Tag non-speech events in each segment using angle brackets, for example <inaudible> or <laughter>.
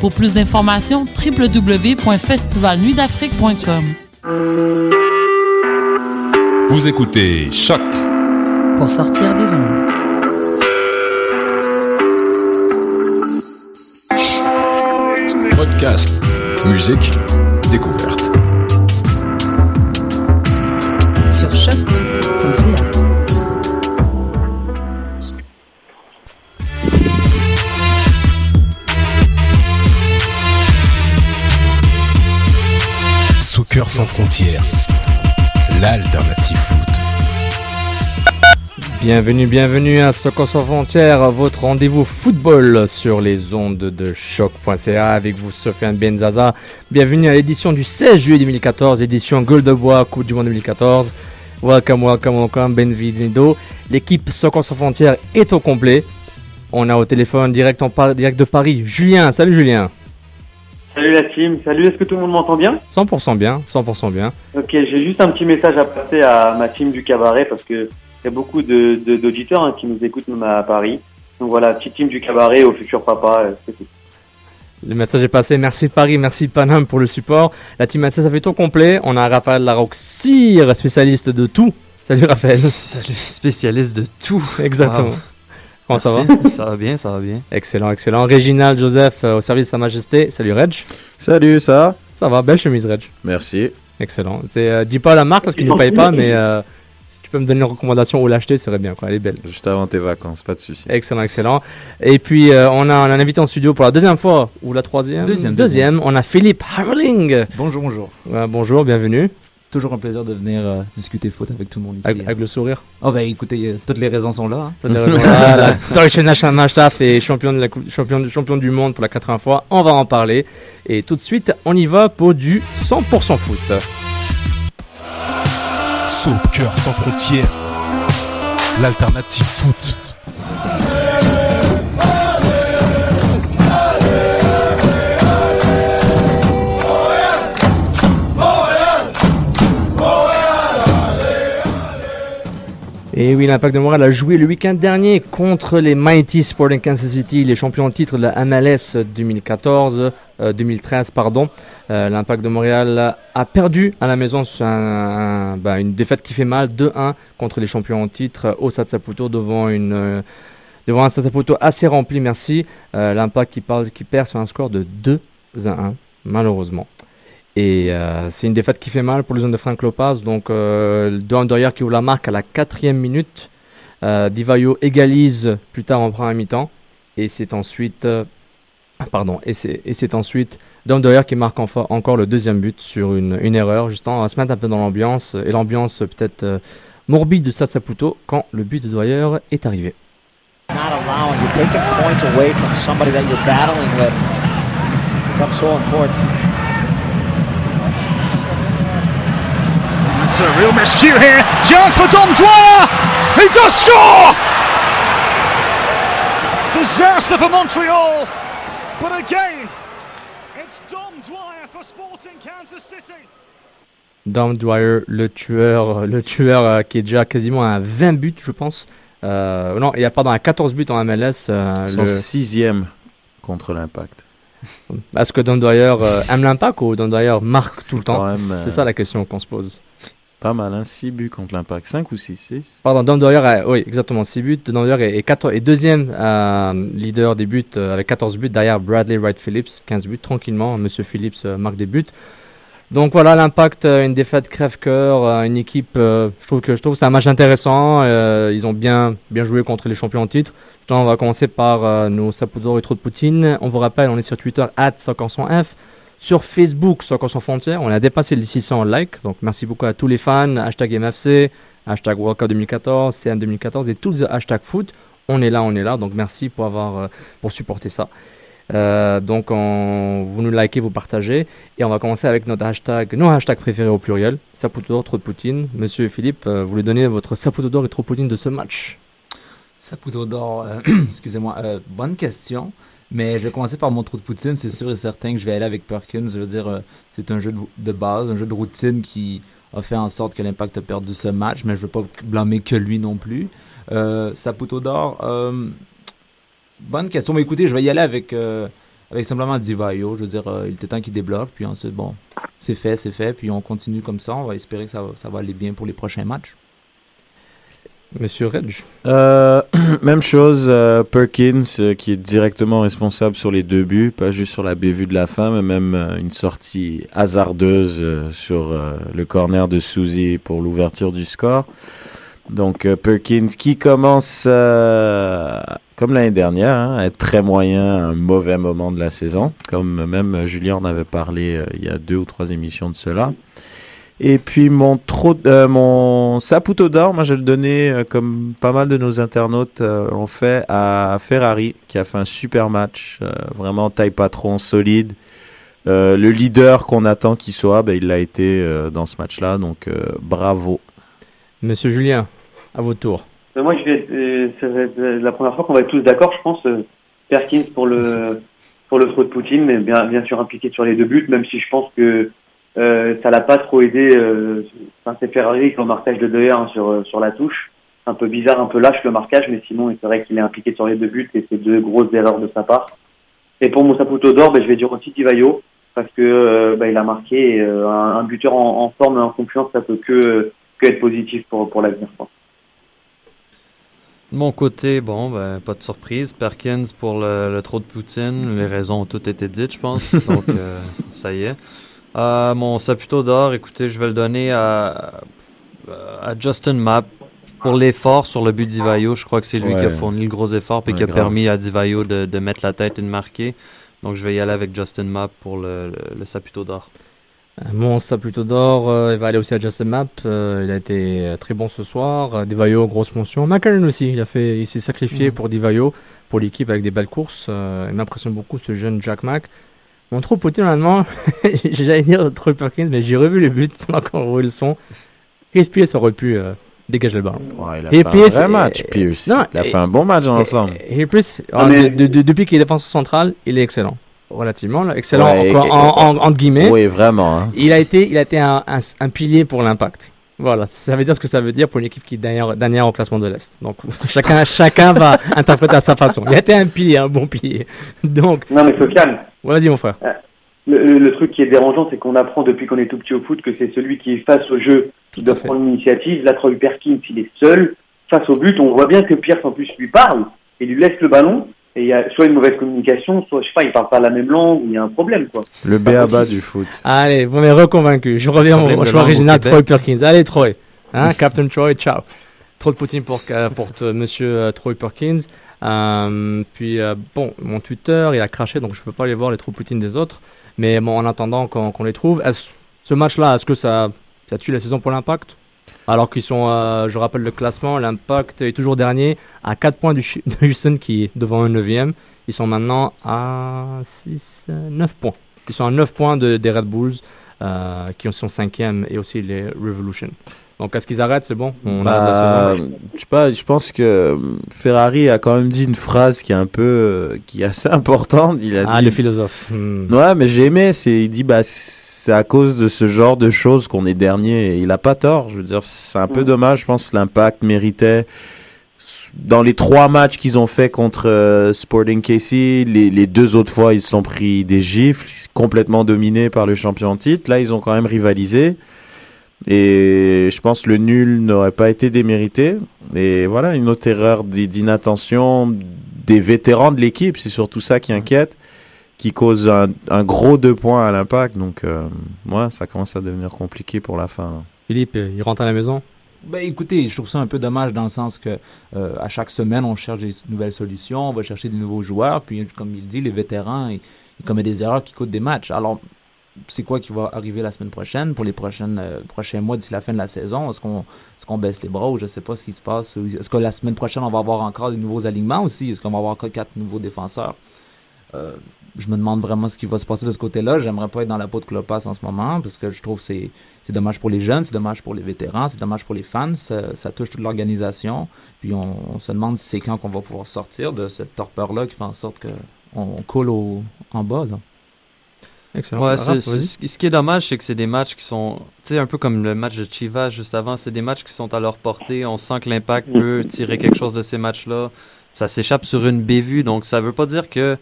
Pour plus d'informations, www.festivalnuitdafrique.com. Vous écoutez Choc pour sortir des ondes. Podcast, musique, découverte. Sur choc.ca. Sans frontières, l'alternative foot. Bienvenue, bienvenue à Soccer sans frontières, votre rendez-vous football sur les ondes de choc.ca avec vous Sofiane Benzaza. Bienvenue à l'édition du 16 juillet 2014, édition Gold de Bois, Coupe du Monde 2014. Welcome, welcome, welcome, bienvenido. L'équipe Soccer sans frontières est au complet. On a au téléphone direct, en direct de Paris, Julien. Salut Julien. Salut la team, salut, est-ce que tout le monde m'entend bien? 100% bien, 100% bien. Ok, j'ai juste un petit message à passer à ma team du cabaret parce que il y a beaucoup de, d'auditeurs hein, qui nous écoutent même à Paris. Donc voilà, petite team du cabaret au futur papa, euh, c'est tout. Le message est passé. Merci de Paris, merci de Paname pour le support. La team AC, ça fait tout complet. On a Raphaël Larocire, spécialiste de tout. Salut Raphaël. Salut, spécialiste de tout. Exactement. Comment ça va? Ça va bien, ça va bien. Excellent, excellent. Réginald Joseph euh, au service de Sa Majesté. Salut Reg. Salut, ça va? Ça va, belle chemise Reg. Merci. Excellent. C'est, euh, dis pas la marque parce qu'il ne paye pas, mais euh, si tu peux me donner une recommandation où l'acheter, ce serait bien. Quoi. Elle est belle. Juste avant tes vacances, pas de souci. Excellent, excellent. Et puis, euh, on, a, on a un invité en studio pour la deuxième fois, ou la troisième? Deuxième. Deuxième. On a Philippe Hammerling. Bonjour, bonjour. Ouais, bonjour, bienvenue. Toujours un plaisir de venir euh, discuter foot avec tout le monde ici. Avec, avec le sourire. Oh bah écoutez, euh, toutes les raisons sont là. hein. Toutes les <laughs> raisons là, la Deutsche Nationalmannschaft est champion, de la coupe- champion, champion du monde pour la 80 fois. On va en parler. Et tout de suite, on y va pour du 100% foot. Soccer sans frontières, l'alternative foot. Et oui, l'Impact de Montréal a joué le week-end dernier contre les Mighty Sporting Kansas City, les champions en titre de la MLS 2014, euh, 2013, pardon. Euh, L'Impact de Montréal a perdu à la maison bah, une défaite qui fait mal, 2-1 contre les champions en titre au Stade Saputo devant euh, devant un Stade Saputo assez rempli, merci. Euh, L'Impact qui, perd sur un score de 2 à 1, malheureusement. Et euh, c'est une défaite qui fait mal pour les zones de Frank Lopez. Donc, euh, Doyer qui ouvre la marque à la quatrième minute. Euh, Divayo égalise plus tard en première mi-temps. Et c'est ensuite. euh, ah, pardon. Et c'est ensuite Doyer qui marque encore le deuxième but sur une, erreur. Juste on va se mettre un peu dans l'ambiance. Et l'ambiance peut-être euh, morbide de Stade Saputo quand le but de Doyer est arrivé. not allowing, you're taking points away from somebody that you're battling with. Becomes so important. It's a real miscue here. Chance for Dom Dwyer. He does score. Disaster for Montreal. But again, it's Dom Dwyer for Sporting Kansas City. Dom Dwyer, le tueur, le tueur euh, qui est déjà quasiment à 20 buts, je pense. Euh, non, il y a pardon, à 14 buts en MLS. euh, Son le- sixième contre l'impact. Est-ce que Don Dwyer euh, aime l'impact ou Don Dwyer marque tout le temps? même, C'est euh, ça la question qu'on se pose. Pas mal, hein 6 buts contre l'impact. 5 ou 6 6 Pardon, Don Dwyer a, oui, exactement 6 buts. Dwyer est, est, est deuxième euh, leader des buts euh, avec 14 buts derrière Bradley Wright Phillips, 15 buts tranquillement. Monsieur Phillips euh, marque des buts. Donc voilà l'impact, une défaite crève-cœur, une équipe. je trouve que je c'est un match intéressant. ils ont bien bien joué contre les champions en titre. Justement, on va commencer par nos sapodors et trop de Poutine. On vous rappelle, on est sur Twitter @socanson.f, Sur Facebook, Soccer sans frontières, on a dépassé les 600 likes. Donc merci beaucoup à tous les fans. Hashtag MFC, hashtag World Cup 2014, CN 2014 et tous les hashtags foot. On est là, on est là. Donc merci pour avoir euh, pour supporter ça. Euh, donc on- vous nous likez, vous partagez. Et on va commencer avec notre hashtag, nos hashtags préférés au pluriel. Saputo d'or, trop de Poutine. Monsieur Philippe, euh, vous voulez donner votre Saputo d'or et trop Poutine de ce match? Saputo d'or, <clears throat> excusez-moi, bonne question. Mais je vais commencer par mon trou de poutine. C'est sûr et certain que je vais aller avec Perkins. Je veux dire, euh, c'est un jeu de, base, un jeu de routine qui a fait en sorte que l'Impact a perdu ce match. Mais je ne veux pas blâmer que lui non plus. Euh, Saputo d'or, euh, bonne question. Mais écoutez, je vais y aller avec, avec simplement Divayo. Je veux dire, il était temps qu'il débloque. Puis ensuite, bon, c'est fait, c'est fait. Puis on continue comme ça. On va espérer que ça va aller bien pour les prochains matchs. Monsieur Reg Euh, <clears throat> même chose, euh, Perkins euh, qui est directement responsable sur les deux buts, pas juste sur la bévue de la fin, mais même une sortie hasardeuse sur le corner de Suzy pour l'ouverture du score. Donc Perkins qui commence comme l'année dernière hein, à être très moyen, à un mauvais moment de la saison, comme même Julien en avait parlé il y a deux ou trois émissions de cela. Et puis mon trop, euh, mon Saputo d'or, moi je vais le donner euh, comme pas mal de nos internautes euh, l'ont fait à Ferrari qui a fait un super match, euh, vraiment taille patron solide. Euh, le leader qu'on attend qu'il soit, ben, il l'a été euh, dans ce match-là, donc euh, bravo. Monsieur Julien, à votre tour. Euh, Moi, je vais, ça va être la première fois qu'on va être tous d'accord, je pense. euh, Perkins pour le pour le throw de Poutine, mais bien bien sûr impliqué sur les deux buts, même si je pense que euh, ça l'a pas trop aidé. Euh, enfin, c'est Ferrari avec le marquage de 2-1 sur euh, sur la touche. Un peu bizarre, un peu lâche le marquage, mais sinon c'est vrai qu'il est impliqué sur les deux buts et c'est deux grosses erreurs de sa part. Et pour mon Saputo d'or, ben, je vais dire aussi Divayo parce que euh, ben, il a marqué un, un buteur en, en forme et en confiance, ça peut que que être positif pour pour l'avenir. De mon côté, bon, ben, pas de surprise. Perkins pour le, le trop de Poutine. Les raisons ont toutes été dites, je pense. <laughs> Donc, ça y est. Euh, mon Saputo d'or, écoutez, je vais le donner à, à Justin Mapp pour l'effort sur le but d'Ivaio. Je crois que c'est lui qui a fourni le gros effort et Ouais, qui a grave. permis à Divayo de, de mettre la tête et de marquer. Donc, je vais y aller avec Justin Mapp pour le, le, le Saputo d'or. Euh, Mon Saputo d'or, euh, il va aller aussi à Justin Map. euh, il a été très bon ce soir. Divayo, grosse mention. McCarron aussi, il a fait, il s'est sacrifié Mhm. pour Divayo, pour l'équipe avec des belles courses. Euh, il m'impressionne beaucoup ce jeune Jack Mack. Mon trop Poutine, honnêtement, j'allais dire trop Perkins, mais j'ai revu le but pendant qu'on roule le son. Chris Pierce aurait pu euh, dégager le ballon. Ouais, il a Et fait un Pierce, vrai euh, match, Pierce. non, il a et- fait un bon match dans l'ensemble. Et Pierce, Non, mais- de- de- depuis qu'il est défenseur central, il est excellent. Relativement, là. excellent Ouais, encore, et- en, en- entre guillemets. Oui, vraiment. hein. Il a été, il a été un, un- un pilier pour l'impact. Voilà, ça veut dire ce que ça veut dire pour une équipe qui est dernière, dernière au classement de l'Est. Donc <laughs> chacun, chacun va <laughs> interpréter à sa façon. Il a été un pilier, un bon pilier. Donc, Non mais Sofiane, vas-y mon frère. le, le- le truc qui est dérangeant, c'est qu'on apprend depuis qu'on est tout petit au foot que c'est celui qui est face au jeu qui doit prendre l'initiative. Là, Troy Perkins, il est seul face au but. On voit bien que Pierre, en plus, lui parle et lui laisse le ballon. Et il y a soit une mauvaise communication, soit, je sais pas, il parle pas la même langue, ou il y a un problème, quoi. Le béaba du foot. Allez, vous m'avez reconvaincu. Je reviens au, choix original Québec. Troy Perkins. Allez Troy, hein, Captain Troy, ciao. Trop de Poutine pour, euh, pour te- Monsieur euh, Troy Perkins. Euh, puis euh, bon, mon Twitter, il a craché, donc je peux pas aller voir les trop Poutine des autres. Mais bon, en attendant qu'on qu'on les trouve, est-ce- ce match-là, est-ce que ça, ça tue la saison pour l'Impact? Alors qu'ils sont, euh, je rappelle le classement, l'Impact est toujours dernier à 4 points du <laughs> de Houston qui est devant un 9 Ils sont maintenant à 6, 9 points. Ils sont à 9 points de, des Red Bulls euh, qui sont 5e et aussi les Revolution. Donc est-ce qu'ils arrêtent? C'est bon? On arrête la Bah, je sais pas, je pense que euh, Ferrari a quand même dit une phrase qui est un peu, euh, qui est assez <laughs> importante. Il a Ah, dit, le philosophe. Hmm. Ouais, mais j'ai aimé. C'est, il dit, bah, c'est à cause de ce genre de choses qu'on est dernier. Et il a pas tort. Je veux dire, c'est un peu Mm. dommage. Je pense que l'impact méritait. Dans les trois matchs qu'ils ont fait contre euh, Sporting KC, les, les deux autres fois, ils se sont pris des gifles, complètement dominés par le champion en titre. Là, ils ont quand même rivalisé. Et je pense que le nul n'aurait pas été démérité. Et voilà, une autre erreur d'inattention des vétérans de l'équipe. C'est surtout ça qui inquiète qui cause un, un gros deux points à l'impact. Donc, euh, ouais, ça commence à devenir compliqué pour la fin. là. Philippe, euh, il rentre à la maison? Ben écoutez, je trouve ça un peu dommage dans le sens que euh, à chaque semaine, on cherche des nouvelles solutions, on va chercher des nouveaux joueurs, puis comme il dit, les vétérans, ils, ils commettent des erreurs qui coûtent des matchs. Alors, c'est quoi qui va arriver la semaine prochaine pour les prochaines, euh, prochains mois d'ici la fin de la saison? Est-ce qu'on est baisse les bras ou je sais pas ce qui se passe? Est-ce que la semaine prochaine, on va avoir encore des nouveaux alignements aussi? Est-ce qu'on va avoir encore quatre nouveaux défenseurs? Euh, je me demande vraiment ce qui va se passer de ce côté-là. J'aimerais pas être dans la peau de Klopas en ce moment parce que je trouve que c'est, dommage pour les jeunes, c'est dommage pour les vétérans, c'est dommage pour les fans. Ça, touche toute l'organisation. Puis on, se demande si c'est quand qu'on va pouvoir sortir de cette torpeur-là qui fait en sorte qu'on on coule au, en bas. Excellent. Ouais, Raph, c'est- ce qui est dommage, c'est que c'est des matchs qui sont, tu sais, un peu comme le match de Chivas juste avant, c'est des matchs qui sont à leur portée. On sent que l'impact peut tirer quelque chose de ces matchs-là. Ça s'échappe sur une bévue, donc ça veut pas dire que.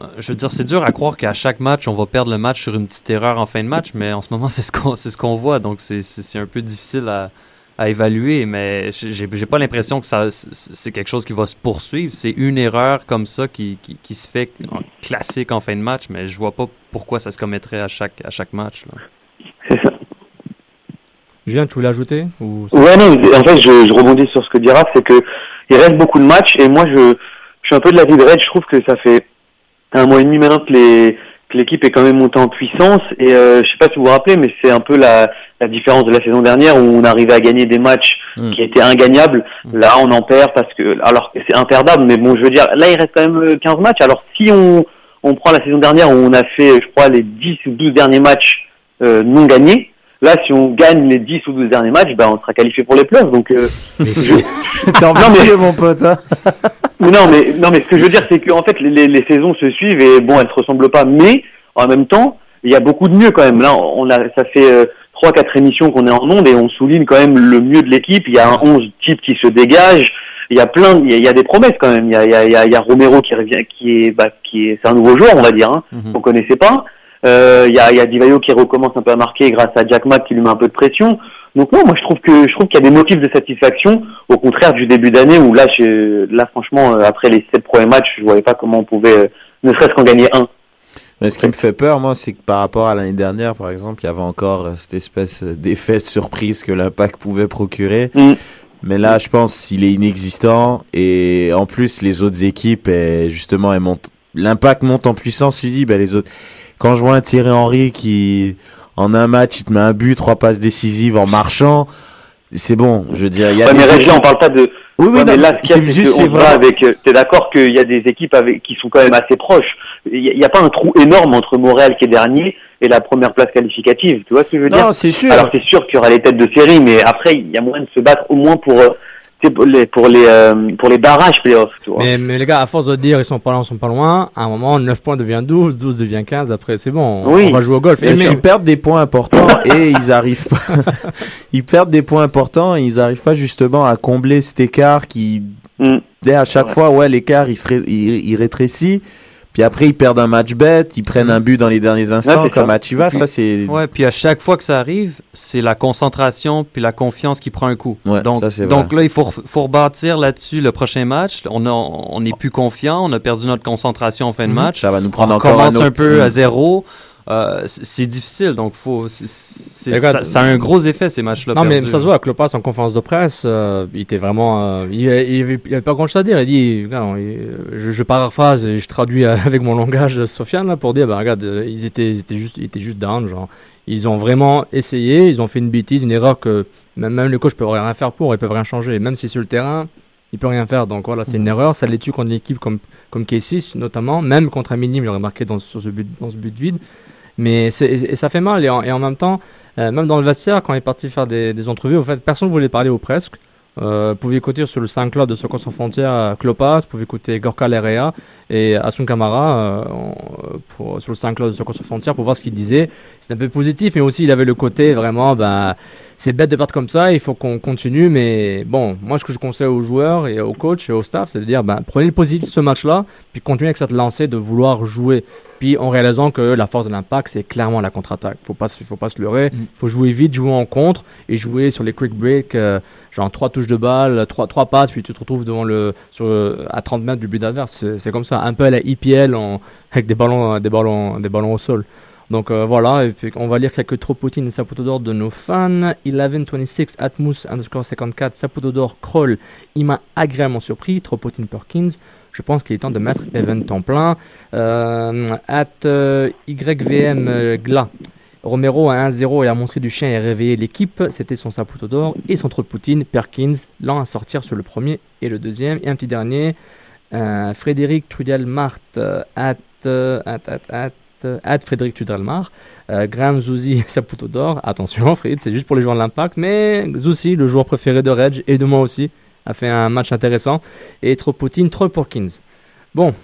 euh, Je veux dire, c'est dur à croire qu'à chaque match, on va perdre le match sur une petite erreur en fin de match, mais en ce moment, <laughs> c'est ce qu'on c'est ce qu'on voit, donc c'est- c'est c'est un peu difficile à, à évaluer, mais j'ai pas l'impression que ça c'est- c'est quelque chose qui va se poursuivre. C'est une erreur comme ça qui, qui, qui se fait en classique en fin de match, mais je vois pas pourquoi ça se commettrait à chaque, à chaque match. Là. Julien, tu voulais ajouter ou... Ouais, non, en fait, je, je rebondis sur ce que dit Raph, c'est que il reste beaucoup de matchs et moi, je, je suis un peu de l'avis de Red. Je trouve que ça fait un mois et demi maintenant que les que l'équipe est quand même montée en puissance et euh, je sais pas si vous vous rappelez, mais c'est un peu la, la différence de la saison dernière où on arrivait à gagner des matchs qui étaient ingagnables. Là, on en perd parce que alors c'est imperdable, mais bon, je veux dire, là, il reste quand même euh, 15 matchs. Alors si on on prend la saison dernière où on a fait, je crois, les 10 ou 12 derniers matchs euh, non gagnés. Là, si on gagne les 10 ou 12 derniers matchs, ben, on sera qualifié pour les playoffs. Donc, euh, je- <laughs> T'es ambitieux, <laughs> mon pote. Hein <laughs> non, mais non, mais ce que je veux dire, c'est que en fait, les, les, les saisons se suivent et bon, elles se ressemblent pas, mais en même temps, il y a beaucoup de mieux quand même. Là, on a, ça fait euh, trois, quatre émissions qu'on est en monde et on souligne quand même le mieux de l'équipe. Il y a un 11 type qui se dégage. Il y a plein, il y a, il y a des promesses quand même. Il y a, il y a, il y a, Romero qui revient, qui est, bah, qui est, c'est un nouveau joueur, on va dire, hein, qu'on connaissait pas. Euh, Il y a, il y a Divayo qui recommence un peu à marquer grâce à Jack Mack qui lui met un peu de pression. Donc non, moi je trouve que je trouve qu'il y a des motifs de satisfaction, au contraire du début d'année où là, je, là franchement, euh, après les sept premiers matchs, je voyais pas comment on pouvait, euh, ne serait-ce qu'en gagner un. Mais ce qui me fait peur, moi, c'est que par rapport à l'année dernière, par exemple, il y avait encore euh, cette espèce d'effet surprise que l'impact pouvait procurer. Mais là, je pense qu'il est inexistant. Et en plus, les autres équipes, justement, elles montent. L'impact monte en puissance. Tu dis, ben, les autres. Quand je vois un Thierry Henry qui, en un match, il te met un but, trois passes décisives en marchant, c'est bon. Je veux dire, il y a Ouais, mais Régis, on parle pas de. Oui, oui, Ouais, mais non, là, ce qu'il y a, c'est juste, c'est vrai. avec. euh, T'es d'accord qu'il y a des équipes avec qui sont quand même assez proches. Il y, a- pas un trou énorme entre Montréal qui est dernier et la première place qualificative. Tu vois ce que je veux Non, dire? c'est sûr. Alors c'est sûr qu'il y aura les têtes de série, mais après il y a moyen de se battre au moins pour euh, pour les pour les euh, pour les barrages playoffs. Tu vois. Mais, mais les gars, à force de dire ils sont pas loin, ils sont pas loin, à un moment, 9 points devient 12, 12 devient 15, après c'est bon, on- on va jouer au golf. Mais ils perdent des points importants et ils arrivent pas. <laughs> ils perdent des points importants et ils arrivent pas justement à combler cet écart qui. Dès à chaque Ouais. fois, ouais, l'écart il, il, il rétrécit. Puis après, ils perdent un match bête, ils prennent un but dans les derniers instants, c'est comme à Chivas. Ça, c'est. Ouais, puis à chaque fois que ça arrive, c'est la concentration puis la confiance qui prend un coup. Ouais, donc, ça, c'est donc là, il faut, faut rebâtir là-dessus le prochain match. On a, on n'est plus confiant, on a perdu notre concentration en fin de Mhm. match. Ça va nous prendre on encore un recommence un, autre- peu à zéro. Euh, c'est difficile, donc faut, ça, ça a un gros effet ces matchs-là. Non, mais ça se voit, Klopas en conférence de presse, euh, il était vraiment. euh, il, il, il avait pas grand chose à dire. Il a dit, il- je, je paraphrase et je traduis avec mon langage Sofiane là, pour dire, bah, regarde, ils étaient, ils étaient juste, ils étaient juste down, genre. Ils ont vraiment essayé, ils ont fait une bêtise, une erreur que même, même les coachs peuvent rien faire pour, ils peuvent rien changer. Même si sur le terrain, ils peuvent rien faire. Donc voilà, c'est une erreur. Ça les tue contre une équipe comme, comme Casey, notamment. Même contre un minime, il aurait marqué dans, sur ce but, dans ce but vide. Mais et, ça fait mal. Et en, et en même temps, euh, même dans le vestiaire, quand il est parti faire des, des entrevues, au fait, personne ne voulait parler ou presque. Euh, pouvez écouter sur le SoundCloud de Soccer sans frontières euh, Klopas, vous pouvez écouter Gorka Lerea et Asun Kamara euh, en- pour, sur le SoundCloud de Soccer sans frontières pour voir ce qu'il disait. C'est un peu positif, mais aussi il avait le côté vraiment, ben, c'est bête de perdre comme ça, il faut qu'on continue. Mais bon, moi ce que je conseille aux joueurs et aux coachs et au staff, c'est de dire, ben, prenez le positif de ce match-là, puis continuez avec cette lancée de vouloir jouer. Puis en réalisant que la force de l'impact, c'est clairement la contre-attaque. Faut pas, faut pas se leurrer. Il faut jouer vite, jouer en contre et jouer sur les quick breaks, euh, genre trois touches de balle, trois, trois passes, puis tu te retrouves devant le, sur, à 30 mètres du but adverse. C'est- C'est comme ça, un peu à la IPL en, avec des ballons, des ballons, des ballons au sol. Donc euh, voilà, on va lire quelques Tropotines et Saputo d'or de nos fans. 1126 Atmos underscore 54 Saputo d'or Kroll, il m'a agréablement surpris. Tropotine Perkins, je pense qu'il est temps de mettre Event en plein. Euh, at euh, YVM Gla. Romero à 1-0 et a montré du chien et réveillé l'équipe. C'était son Saputo d'or et son Tropotine Perkins, lent à sortir sur le premier et le deuxième. Et un petit dernier, Frédéric Trudel Marthe, at, at, at, at, at Frédéric Trudelmar, euh, Graham Zouzi, Saputo d'or. Attention, <laughs> Fred, c'est juste pour les joueurs de l'impact, mais Zouzi, le joueur préféré de Reg et de moi aussi, a fait un match intéressant. Et Tropotine, Troy Porkins. Bon,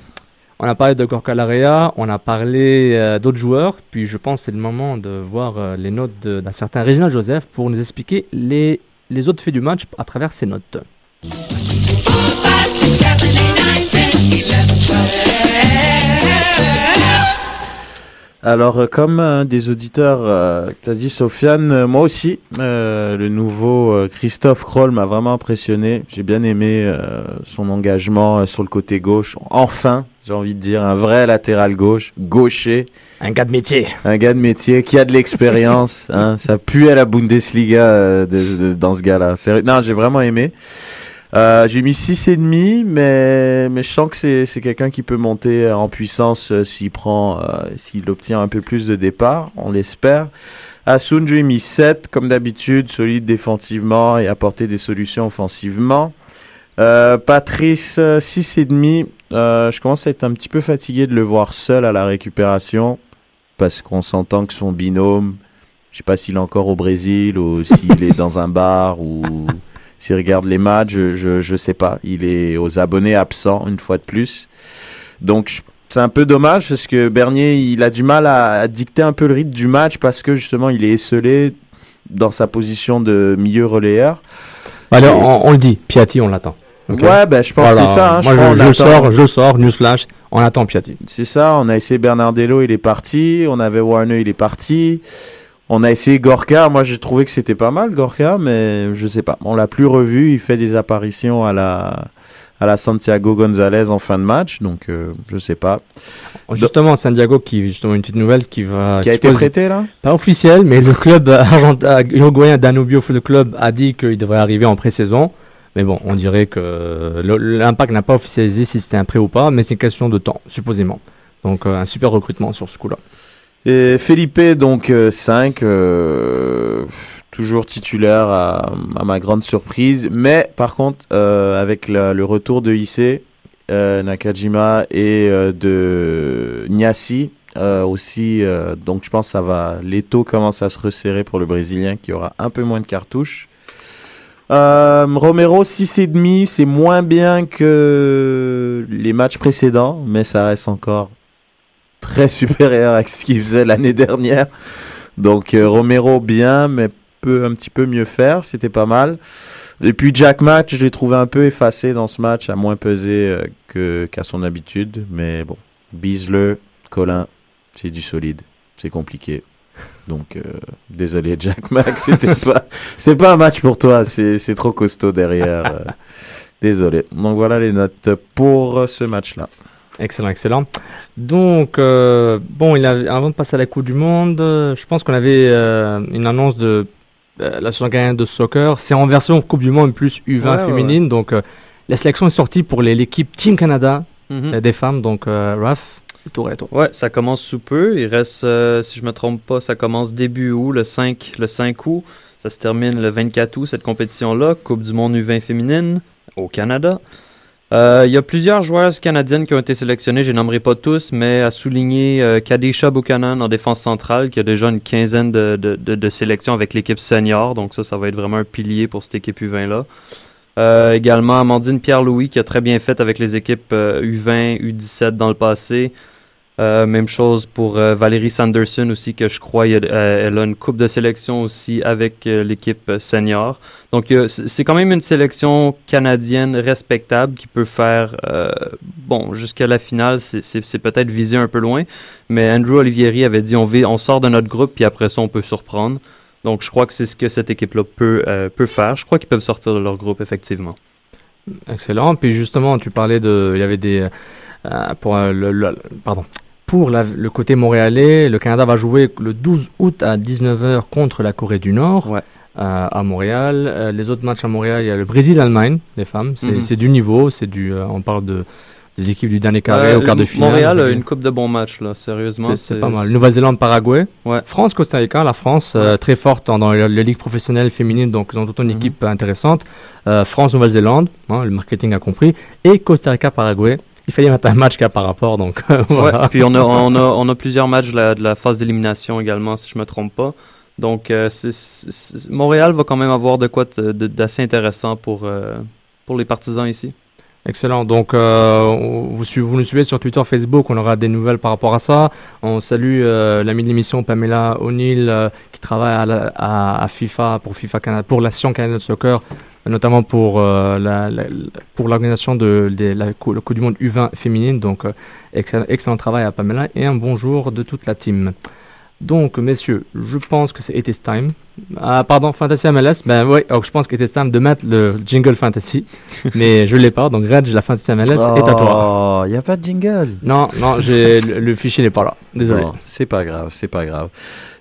on a parlé de Gorka Larrea, on a parlé euh, d'autres joueurs, puis je pense que c'est le moment de voir euh, les notes d'un certain Réginald Joseph pour nous expliquer les, les autres faits du match à travers ses notes. Alors, euh, comme un des auditeurs euh, t'as dit, Sofiane, euh, moi aussi, euh, le nouveau euh, Christophe Kroll m'a vraiment impressionné. J'ai bien aimé euh, son engagement euh, sur le côté gauche. Enfin, j'ai envie de dire, un vrai latéral gauche, gaucher. Un gars de métier. Un gars de métier qui a de l'expérience. <laughs> hein, ça pue à la Bundesliga euh, de, de- dans ce gars-là. Non, j'ai vraiment aimé. Euh, j'ai mis 6,5, mais, mais je sens que c'est, c'est quelqu'un qui peut monter en puissance euh, s'il prend, euh, s'il obtient un peu plus de départ, on l'espère. Asun, j'ai mis 7, comme d'habitude, solide défensivement et apporter des solutions offensivement. Euh, Patrice, euh, 6,5. Euh, je commence à être un petit peu fatigué de le voir seul à la récupération parce qu'on s'entend que son binôme, je sais pas s'il est encore au Brésil ou s'il est dans un bar ou s'il regarde les matchs, je, je, je sais pas. Il est aux abonnés absents une fois de plus. Donc je- c'est un peu dommage parce que Bernier, il a du mal à, à dicter un peu le rythme du match parce que justement il est esselé dans sa position de milieu relayeur. Alors, on, on le dit, Piatti, on l'attend. Ouais, ben, je pense que Voilà. c'est ça, hein. Je Moi, je, je attend. sors, je sors, newsflash, on attend Piatti. C'est ça, on a essayé Bernardello, il est parti. On avait Warner, il est parti. On a essayé Gorka. Moi, j'ai trouvé que c'était pas mal, Gorka, mais je sais pas. On l'a plus revu. Il fait des apparitions à la, à la Santiago Gonzalez en fin de match. Donc, euh, je sais pas. Justement, Santiago, qui justement une petite nouvelle qui va. Qui a été prêté, là? Pas officiel, mais le club <laughs> argentin, uruguayen Danubio Football Club a dit qu'il devrait arriver en pré-saison. Mais bon, on dirait que l'impact n'a pas officialisé si c'était un prêt ou pas, mais c'est une question de temps, supposément. Donc, euh, un super recrutement sur ce coup-là. Et Felipe, donc 5, toujours titulaire à, ma grande surprise. Mais par contre, euh, avec le retour de Issei, euh, Nakajima et euh, de Nyasi euh, aussi, euh, donc je pense que ça va. L'étau commence à se resserrer pour le Brésilien qui aura un peu moins de cartouches. Euh, Romero 6,5, c'est moins bien que les matchs précédents, mais ça reste encore très supérieur à ce qu'il faisait l'année dernière. Donc euh, Romero bien, mais peut un petit peu mieux faire, c'était pas mal. Et puis Jack Match, je l'ai trouvé un peu effacé dans ce match, à moins peser euh, qu'à son habitude, mais bon, Beasley, Colin, c'est du solide, c'est compliqué. Donc euh, désolé <laughs> Jack Max, c'était pas c'est pas un match pour toi, c'est trop costaud derrière. euh, désolé. Donc voilà les notes pour ce match-là. Excellent, excellent. Donc, euh, bon, il avait, avant de passer à la Coupe du Monde, euh, je pense qu'on avait euh, une annonce de euh, la saison de soccer. C'est en version Coupe du Monde plus U20 Ouais, ouais, féminine. Donc, la sélection est sortie pour l'équipe Team Canada Mhm. des femmes. Donc, Raph, tour à toi. Ouais, ça commence sous peu. Il reste, si je me trompe pas, ça commence début août, le 5, le 5 août. Ça se termine le 24 août, cette compétition-là. Coupe du monde U20 féminine au Canada. Euh, Il y a plusieurs joueuses canadiennes qui ont été sélectionnées. Je les nommerai pas tous, mais à souligner euh, Kadesha Buchanan en défense centrale, qui a déjà une quinzaine de, de, de- sélections avec l'équipe senior. Donc ça, ça va être vraiment un pilier pour cette équipe U20-là. Euh, également, Amandine Pierre-Louis, qui a très bien fait avec les équipes euh, U20, U17 dans le passé. Euh, même chose pour euh, Valérie Sanderson aussi, que je crois euh, elle a une coupe de sélection aussi avec l'équipe senior. Donc c'est quand même une sélection canadienne respectable qui peut faire, bon, jusqu'à la finale, c'est- peut-être visé un peu loin, mais Andrew Olivieri avait dit on, sort de notre groupe, puis après ça on peut surprendre. Donc je crois que c'est ce que cette équipe-là peut, peut faire. Je crois qu'ils peuvent sortir de leur groupe, effectivement. Excellent. Puis justement, tu parlais de, il y avait des, pour euh, le, le- pardon, pour la- le côté montréalais, le Canada va jouer le 12 août à 19h contre la Corée du Nord. euh, à Montréal. Euh, les autres matchs à Montréal, il y a le Brésil-Allemagne, les femmes. C'est Mhm. du niveau, c'est du. euh, on parle de des équipes du dernier carré au quart de le- finale. Montréal a une coupe de bons matchs, là, sérieusement. c'est- pas mal. Nouvelle-Zélande, Paraguay. Ouais. France, Costa Rica. La France, euh, très forte dans, dans la, la ligue professionnelle féminine, donc ils ont toute une Mhm. équipe intéressante. Euh, France, Nouvelle-Zélande, hein, le marketing a compris. Et Costa Rica, Paraguay. Il fallait mettre un match qui a par rapport, donc Ouais, voilà. puis on a, <laughs> on, a, on a plusieurs matchs de la, de la phase d'élimination également, si je me trompe pas. Donc, euh, Montréal va quand même avoir de quoi d'assez intéressant pour, euh, pour les partisans ici. Excellent. Donc, euh, vous, nous suivez sur Twitter, Facebook, on aura des nouvelles par rapport à ça. On salue euh, l'ami de l'émission Pamela O'Neill euh, qui travaille à, la- à- à FIFA pour FIFA Canada, pour l'action Canada de Soccer, notamment pour euh, la, la- pour l'organisation de, de la Coupe du Monde U20 féminine. Donc, euh, excellent, excellent travail à Pamela et un bonjour de toute la team. Donc, messieurs, je pense que c'est It is time. Ah, pardon, Fantasy MLS. Ben oui, donc je pense qu'il était time de mettre le jingle Fantasy, <laughs> mais je l'ai pas. Donc, Reg, la Fantasy MLS est à toi. Oh, il n'y a pas de jingle. Non, non, le, le fichier n'est pas là. Désolé. C'est pas grave, c'est pas grave.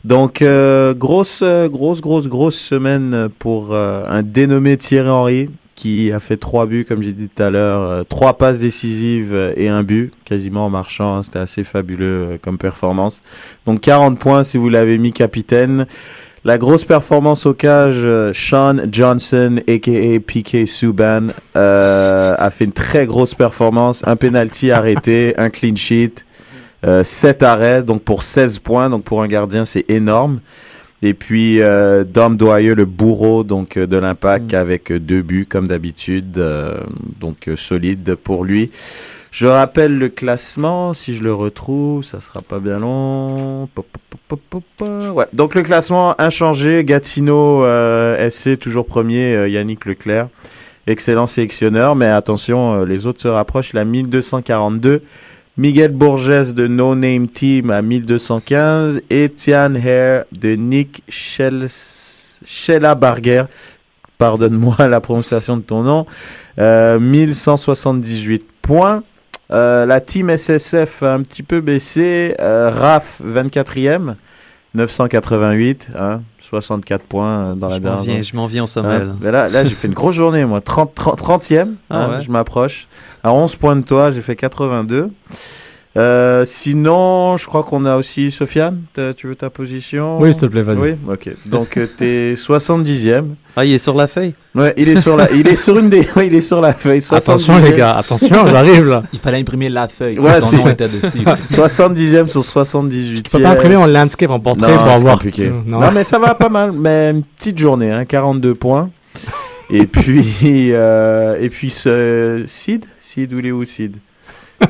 Donc, euh, grosse, euh, grosse, grosse, grosse semaine pour euh, un dénommé Thierry Henry qui a fait trois buts, comme j'ai dit tout à l'heure, euh, trois passes décisives et un but, quasiment en marchant. hein, C'était assez fabuleux euh, comme performance. Donc, 40 points si vous l'avez mis capitaine. La grosse performance au cage, Sean Johnson, a.k.a. PK Subban, a fait une très grosse performance. Un penalty arrêté, un clean sheet, 7 arrêts, donc pour 16 points. Donc pour un gardien, c'est énorme. Et puis euh, Dom Doyeux, le bourreau donc euh, de l'Impact, avec euh, deux buts comme d'habitude, euh, donc euh, solide pour lui. Je rappelle le classement, si je le retrouve, ça sera pas bien long. Ouais. Donc le classement inchangé, Gatineau euh, SC toujours premier, euh, Yannick Leclerc, excellent sélectionneur, mais attention, euh, les autres se rapprochent, il a 1242. Miguel Bourges de No Name Team à 1215 et Tian Hare de Nick Schellabarger, pardonne-moi <laughs> la prononciation de ton nom, euh, 1178 points. Euh, la team SSF a un petit peu baissé. Euh, RAF 24e, 988, hein, 64 points euh, dans la Je m'en dernière. viens- je m'en viens sommet, Hein, là. mais là, là j'ai fait une grosse journée, moi. 30, 30, 30e, Ah hein, ouais. je m'approche. À 11 points de toi, j'ai fait 82. Euh, sinon, je crois qu'on a aussi Sofiane. Tu veux ta position? Oui, s'il te plaît, vas-y. Oui, ok. Donc, euh, t'es 70e. Ah, il est sur la feuille? Ouais, il est sur la, il est sur une des, ouais, il est sur la feuille. Attention, 70e. les gars, attention, <laughs> j'arrive, là. Il fallait imprimer la feuille. Ouais, ton c'est- nom était dessus. <laughs> 70e sur 78e. Tu peux pas imprimer en landscape, en portrait Non, pour avoir. compliqué. Non? Non. mais ça va pas mal. Mais une petite journée, hein, 42 points. Et puis, <laughs> euh, et puis ce Sid, Sid, où il est où Sid?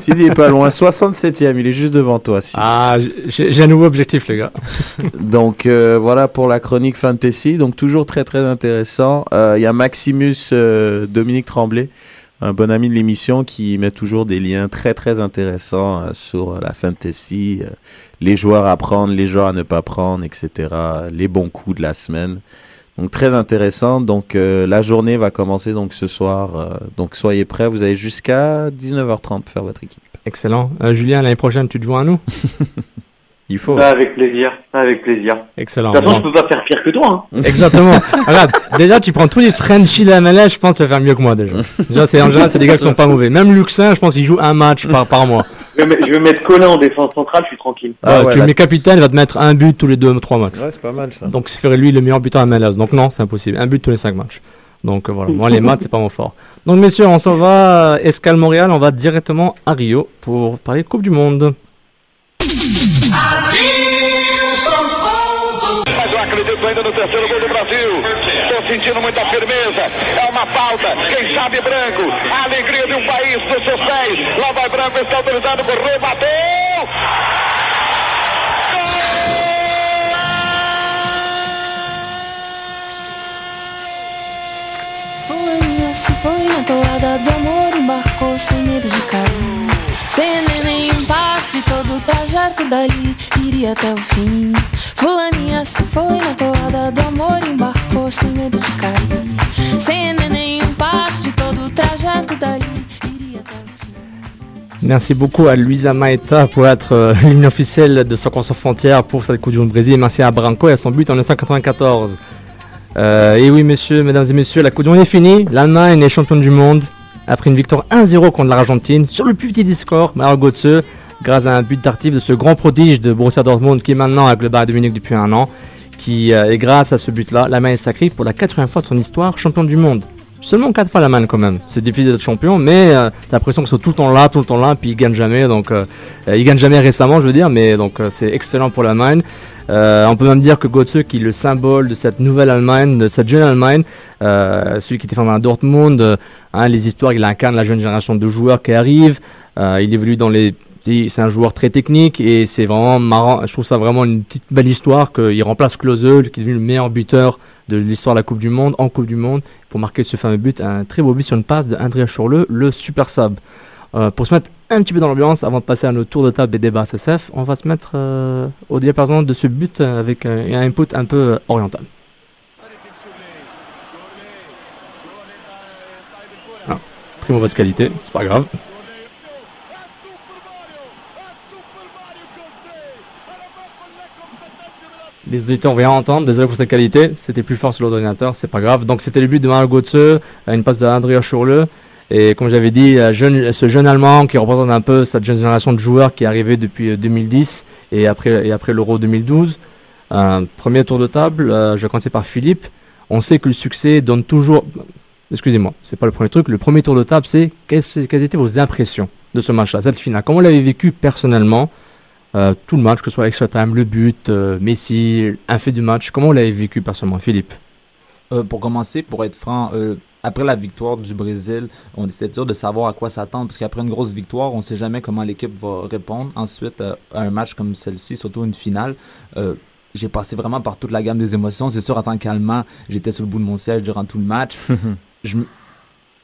Sid, il est pas loin, 67e, il est juste devant toi. Ah, j'ai un nouveau objectif, les gars. <laughs> Donc euh, voilà pour la chronique fantasy. Donc toujours très très intéressant. Euh, Il y a Maximus euh, Dominique Tremblay, un bon ami de l'émission, qui met toujours des liens très très intéressants sur la fantasy, les joueurs à prendre, les joueurs à ne pas prendre, etc. Les bons coups de la semaine. Donc très intéressant. Donc euh, la journée va commencer donc ce soir. euh, donc soyez prêts. Vous avez jusqu'à 19h30 pour faire votre équipe. Excellent. Euh, Julien, l'année prochaine, tu te joins à nous? <laughs> Il faut. Bah, avec plaisir, avec plaisir. Excellent. De toute façon, Bon. je peux pas faire pire que toi. Hein. <laughs> Exactement. Regarde, déjà, tu prends tous les Frenchies de la MLS, je pense que tu vas faire mieux que moi déjà. <laughs> Déjà, c'est en général, c'est des gars qui sont pas mauvais. Même Luxin, je pense qu'il joue un match par, par mois. Je vais, mettre- je vais mettre Colin en défense centrale, je suis tranquille. Ouais, tu le mets capitaine, il va te mettre un but tous les deux, trois matchs. Ouais, c'est pas mal ça. Donc, ça ferait lui le meilleur buteur à MLS. Donc, non, c'est impossible. Un but tous les cinq matchs. Donc, euh, voilà. Moi, les maths, c'est pas mon fort. Donc, messieurs, on s'en va, escale Montréal, on va directement à Rio pour parler de Coupe du Monde. Mas eu acredito ainda no terceiro gol do Brasil. Sentindo muita firmeza. É uma falta. Quem sabe branco. A alegria de um país dos seus pés. Lá vai branco, está autorizado por rebateu. Fulaninha se foi na toada do amor, embarcou sem medo de cair. Sem nenhum passe, todo o Merci beaucoup à Luisa Maeta pour être euh, l'hymne de Soccer sans frontières pour cette Coupe du Monde Brésil. Merci à Branco et à son but en 1994. Euh, et oui, messieurs, mesdames et messieurs, la Coupe du Monde est finie. L'Allemagne est championne du monde après une victoire 1-0 contre l'Argentine sur le plus petit des scores, Mario Götze, grâce à un but d'artif de ce grand prodige de Borussia Dortmund qui est maintenant avec le Bayern de Munich depuis un an. Qui, euh, et grâce à ce but-là, l'Allemagne est sacrée pour la quatrième fois de son histoire championne du monde. Seulement 4 fois la manne quand même. C'est difficile d'être champion, mais euh, t'as l'impression qu'ils sont tout le temps là, tout le temps là, puis ils gagnent jamais. Donc euh, euh, ils gagnent jamais récemment, je veux dire, mais donc euh, c'est excellent pour l'Allemagne. Euh, on peut même dire que Götze, qui est le symbole de cette nouvelle Allemagne, de cette jeune Allemagne, euh, celui qui était formé à Dortmund, hein, les histoires, il incarne la jeune génération de joueurs qui arrivent. Il évolue dans les c'est un joueur très technique et c'est vraiment marrant. Je trouve ça vraiment une petite belle histoire qu'il remplace Klose, qui est devenu le meilleur buteur de l'histoire de la Coupe du Monde, en Coupe du Monde, pour marquer ce fameux but. Un très beau but sur une passe de Andrea Schurle, le super sub. Euh, pour se mettre un petit peu dans l'ambiance, avant de passer à notre tour de table des débats SSF, on va se mettre euh, au diapason de ce but euh, avec un input un peu oriental. Ah, très mauvaise qualité, c'est pas grave. Les auditeurs vont entendre, désolé pour cette qualité, c'était plus fort sur l'ordinateur, c'est pas grave. Donc c'était le but de Mario Götze, à une passe de Andrea Schurle. Et comme j'avais dit, euh, ce jeune Allemand qui représente un peu cette jeune génération de joueurs qui est arrivée depuis euh, 2010 et après, et après l'Euro 2012. Un premier tour de table, euh, je vais commencer par Philippe. On sait que le succès donne toujours... Excusez-moi, c'est pas le premier truc. Le premier tour de table, c'est quelles, étaient vos impressions de ce match-là, cette finale? Comment l'avez vécu personnellement? Euh, Tout le match, que ce soit extra time, le but, euh, Messi, un fait du match. Comment vous l'avez vécu personnellement, Philippe Euh, pour commencer, pour être franc, euh, après la victoire du Brésil, on était sûr de savoir à quoi s'attendre parce qu'après une grosse victoire, on ne sait jamais comment l'équipe va répondre. Ensuite, euh, à un match comme celle-ci, surtout une finale, euh, j'ai passé vraiment par toute la gamme des émotions. C'est sûr, en tant qu'Allemand, j'étais sur le bout de mon siège durant tout le match. <laughs> Je m-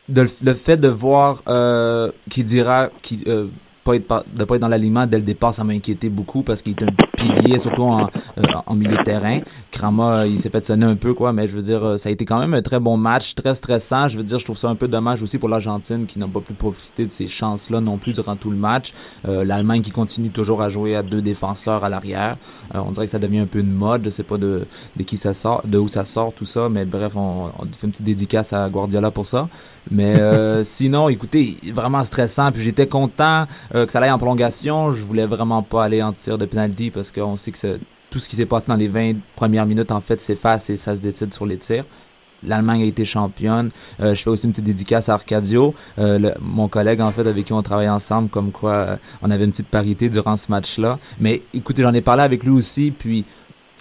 de le, le fait de voir euh, qui dira qui euh, pas être de pas être dans l'aliment dès le départ ça m'a inquiété beaucoup parce qu'il est un pilier surtout en, euh, milieu de terrain. Krama il s'est fait sonner un peu quoi mais je veux dire euh, ça a été quand même un très bon match très stressant. Je veux dire je trouve ça un peu dommage aussi pour l'Argentine qui n'a pas pu profiter de ces chances là non plus durant tout le match. Euh, l'Allemagne qui continue toujours à jouer à deux défenseurs à l'arrière. On dirait que ça devient un peu une mode. Je sais pas de, qui ça sort de où ça sort tout ça mais bref on, fait une petite dédicace à Guardiola pour ça. Mais <laughs> sinon, écoutez, vraiment stressant. Puis j'étais content euh, que ça aille en prolongation. Je voulais vraiment pas aller en tir de penalty parce qu'on sait que tout ce qui s'est passé dans les 20 premières minutes, en fait, s'efface et ça se décide sur les tirs. L'Allemagne a été championne. Euh, je fais aussi une petite dédicace à Arcadio, euh, mon collègue en fait avec qui on travaille ensemble, comme quoi on avait une petite parité durant ce match-là. Mais écoutez, j'en ai parlé avec lui aussi, puis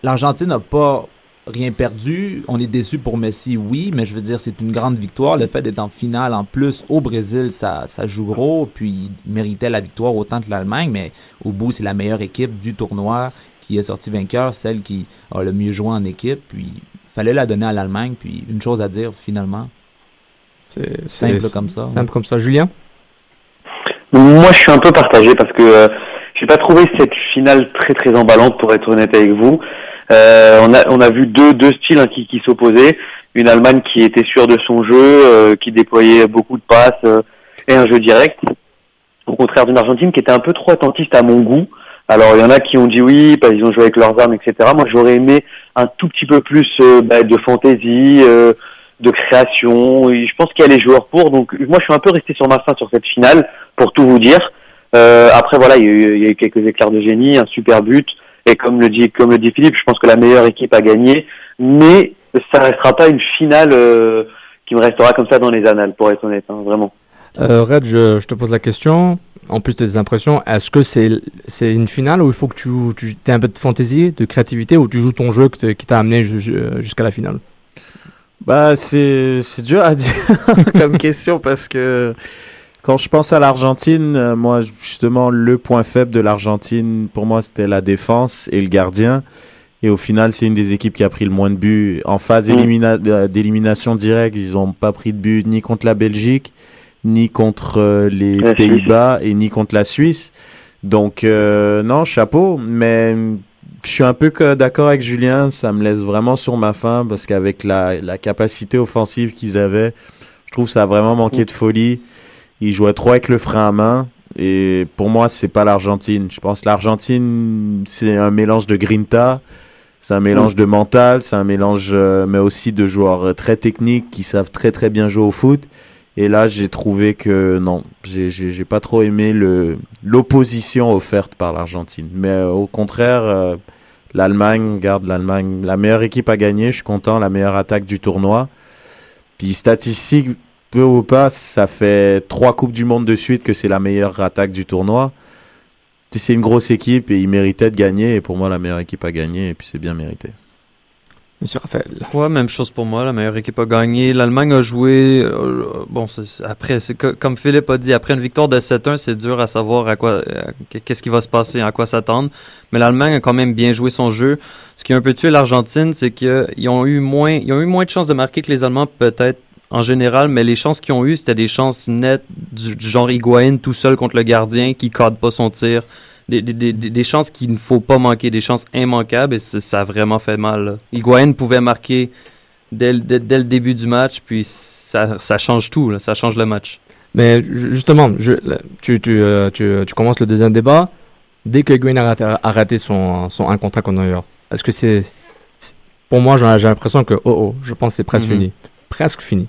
l'Argentine n'a pas rien perdu. On est déçu pour Messi, oui, mais je veux dire, c'est une grande victoire. Le fait d'être en finale en plus au Brésil, ça, ça joue gros. Puis il méritait la victoire autant que l'Allemagne, mais au bout, c'est la meilleure équipe du tournoi qui est sortie vainqueur, celle qui a le mieux joué en équipe. Puis fallait la donner à l'Allemagne. Puis une chose à dire finalement. C'est simple comme ça. Simple comme ça. Julien? Moi, je suis un peu partagé parce que euh, j'ai pas trouvé cette finale très très emballante pour être honnête avec vous. Euh, on a on a vu deux deux styles hein, qui qui s'opposaient. Une Allemagne qui était sûre de son jeu, euh, qui déployait beaucoup de passes euh, et un jeu direct. Au contraire d'une Argentine qui était un peu trop attentiste à mon goût. Alors il y en a qui ont dit oui parce qu'ils ont joué avec leurs armes, etc. Moi j'aurais aimé un tout petit peu plus euh, bah, de fantaisie, de création. Je pense qu'il y a les joueurs pour. Donc moi je suis un peu resté sur ma fin sur cette finale pour tout vous dire. Après voilà il y, il y a eu quelques éclairs de génie, un super but. Et comme le dit comme le dit Philippe, je pense que la meilleure équipe a gagné. Mais ça restera pas une finale euh, qui me restera comme ça dans les annales, pour être honnête, hein, vraiment. Euh, Red, je, je te pose la question. En plus de tes impressions, est-ce que c'est c'est une finale où il faut que tu, tu aies un peu de fantaisie, de créativité, ou tu joues ton jeu que qui t'a amené ju- ju- jusqu'à la finale? Bah, c'est c'est dur à dire <laughs> comme question parce que quand je pense à l'Argentine, euh, moi, justement, le point faible de l'Argentine, pour moi, c'était la défense et le gardien. Et au final, c'est une des équipes qui a pris le moins de buts. En phase Mm. euh, d'élimination directe, ils n'ont pas pris de but ni contre la Belgique, ni contre euh, les. Pays-Bas et ni contre la Suisse. Donc, euh, non, chapeau. Mais je suis un peu d'accord avec Julien. Ça me laisse vraiment sur ma faim parce qu'avec la, la capacité offensive qu'ils avaient, je trouve que ça a vraiment manqué de folie. Ils jouaient trop avec le frein à main. Et pour moi, c'est pas l'Argentine. Je pense que l'Argentine, c'est un mélange de grinta, c'est un mélange de mental, c'est un mélange, euh, mais aussi de joueurs euh, très techniques qui savent très très bien jouer au foot. Et là, j'ai trouvé que non, j'ai- j'ai j'ai pas trop aimé le l'opposition offerte par l'Argentine. Mais euh, au contraire, euh, l'Allemagne, garde l'Allemagne, la meilleure équipe à gagner. Je suis content, la meilleure attaque du tournoi. Puis statistique, peu ou pas, ça fait trois coupes du monde de suite que c'est la meilleure attaque du tournoi. C'est une grosse équipe et ils méritaient de gagner. Et pour moi, la meilleure équipe a gagné et puis c'est bien mérité. Monsieur Raphaël. Ouais, même chose pour moi. La meilleure équipe a gagné. L'Allemagne a joué. euh, bon, après, comme Philippe a dit, après une victoire de 7-1, c'est dur à savoir à quoi, qu'est-ce qui va se passer, à quoi s'attendre. Mais l'Allemagne a quand même bien joué son jeu. Ce qui a un peu tué l'Argentine, c'est qu'ils ont eu moins, ils ont eu moins de chances de marquer que les Allemands peut-être en général, mais les chances qu'ils ont eues, c'était des chances nettes du, du genre Higuaín tout seul contre le gardien qui cadre pas son tir. Des, des, des, des chances qu'il ne faut pas manquer, des chances immanquables, et ça a vraiment fait mal. là. Higuaín pouvait marquer dès, le- dès, dès le début du match, puis ça, ça change tout, là, ça change le match. Mais ju- justement, je, tu, tu, euh, tu, tu commences le deuxième débat. Dès que Higuaín a raté, a raté son, son 1 contre 1 contre New York, est-ce que c'est. Pour moi, j'ai l'impression que, oh oh, je pense que c'est presque Mhm. fini. Presque fini.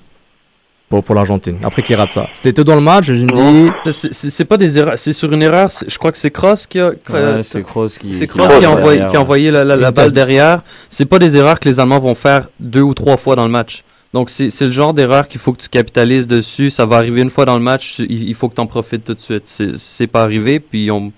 Pour, pour l'Argentine. Après qu'il rate ça? C'était dans le match, je me dis. C'est- pas des erreurs, c'est sur une erreur. Je crois que c'est Cross qui a. Ouais, c'est Kroos qui- qui l'a qui a envoyé, derrière, qui a envoyé la, la- la balle derrière. C'est pas des erreurs que les Allemands vont faire deux ou trois fois dans le match. Donc c'est le genre d'erreur qu'il faut que tu capitalises dessus. Ça va arriver une fois dans le match, il, il faut que tu en profites tout de suite. C'est- C'est pas arrivé, puis on,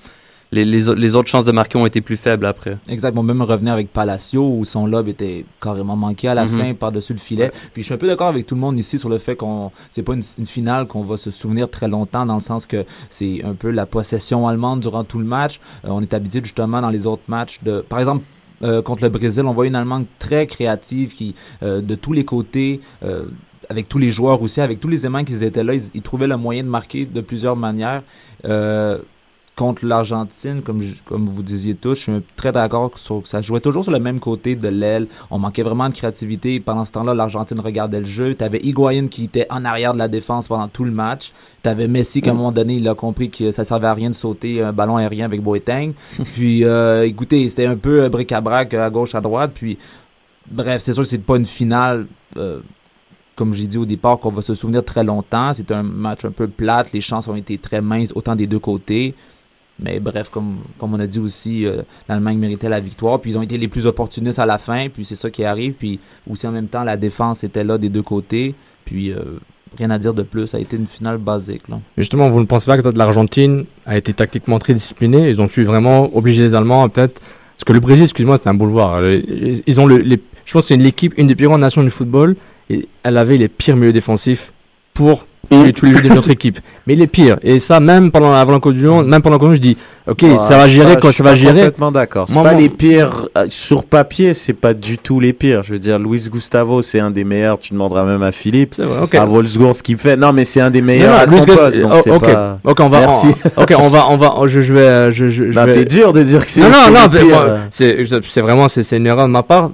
les, les, au- les autres chances de marquer ont été plus faibles après. Exact. Bon, même revenir avec Palacio où son lob était carrément manqué à la Mhm. fin par-dessus le filet. Puis je suis un peu d'accord avec tout le monde ici sur le fait qu'on c'est pas une, une finale qu'on va se souvenir très longtemps dans le sens que c'est un peu la possession allemande durant tout le match. Euh, on est habitué justement dans les autres matchs de par exemple euh, contre le Brésil, on voit une Allemagne très créative qui euh, de tous les côtés euh, avec tous les joueurs aussi, avec tous les aimants qui étaient là, ils, ils trouvaient le moyen de marquer de plusieurs manières. Contre l'Argentine, comme, je- comme vous disiez tous, je suis très d'accord sur que ça jouait toujours sur le même côté de l'aile. On manquait vraiment de créativité. Pendant ce temps-là, l'Argentine regardait le jeu. Tu avais Higuaín qui était en arrière de la défense pendant tout le match. Tu avais Messi qui, à un moment donné, il a compris que ça servait à rien de sauter un ballon aérien avec Boateng. <laughs> puis, euh, écoutez, c'était un peu bric-à-brac à gauche, à droite. Puis, bref, c'est sûr que c'est pas une finale... euh, comme j'ai dit au départ, qu'on va se souvenir très longtemps. C'est un match un peu plate. Les chances ont été très minces, autant des deux côtés. Mais bref, comme, comme on a dit aussi, euh, l'Allemagne méritait la victoire. Puis ils ont été les plus opportunistes à la fin. Puis c'est ça qui arrive. Puis aussi en même temps, la défense était là des deux côtés. Puis euh, rien à dire de plus. Ça a été une finale basique. Là. Justement, vous ne pensez pas que l'Argentine a été tactiquement très disciplinée Ils ont su vraiment obliger les Allemands, à peut-être. Parce que le Brésil, excuse-moi, c'était un boulevard. Ils ils ont le, je pense que c'est l'équipe, une des plus grandes nations du football. Et elle avait les pires milieux défensifs pour tous les, tous les jeux de notre équipe. Mais les pires. Et ça, même pendant avant la Coupe du Monde, même pendant la je dis, ok, ça va je gérer suis quand je suis ça va gérer. complètement d'accord. C'est pas les pires euh, sur papier, c'est pas du tout les pires. Je veux dire, Luis Gustavo, c'est un des meilleurs. Tu demanderas même à Philippe, à Wolfsburg ce qu'il fait. Non, mais c'est un des Non, meilleurs. non, à son Luis Gust- poste, oh, pas- ok, on va, Merci. on- ok, on va, on va, je, je vais, euh, je, je, je Bah, vais- t'es dur de dire que c'est Non, non, non, moi, c'est, je- vraiment, c'est, une erreur de ma part.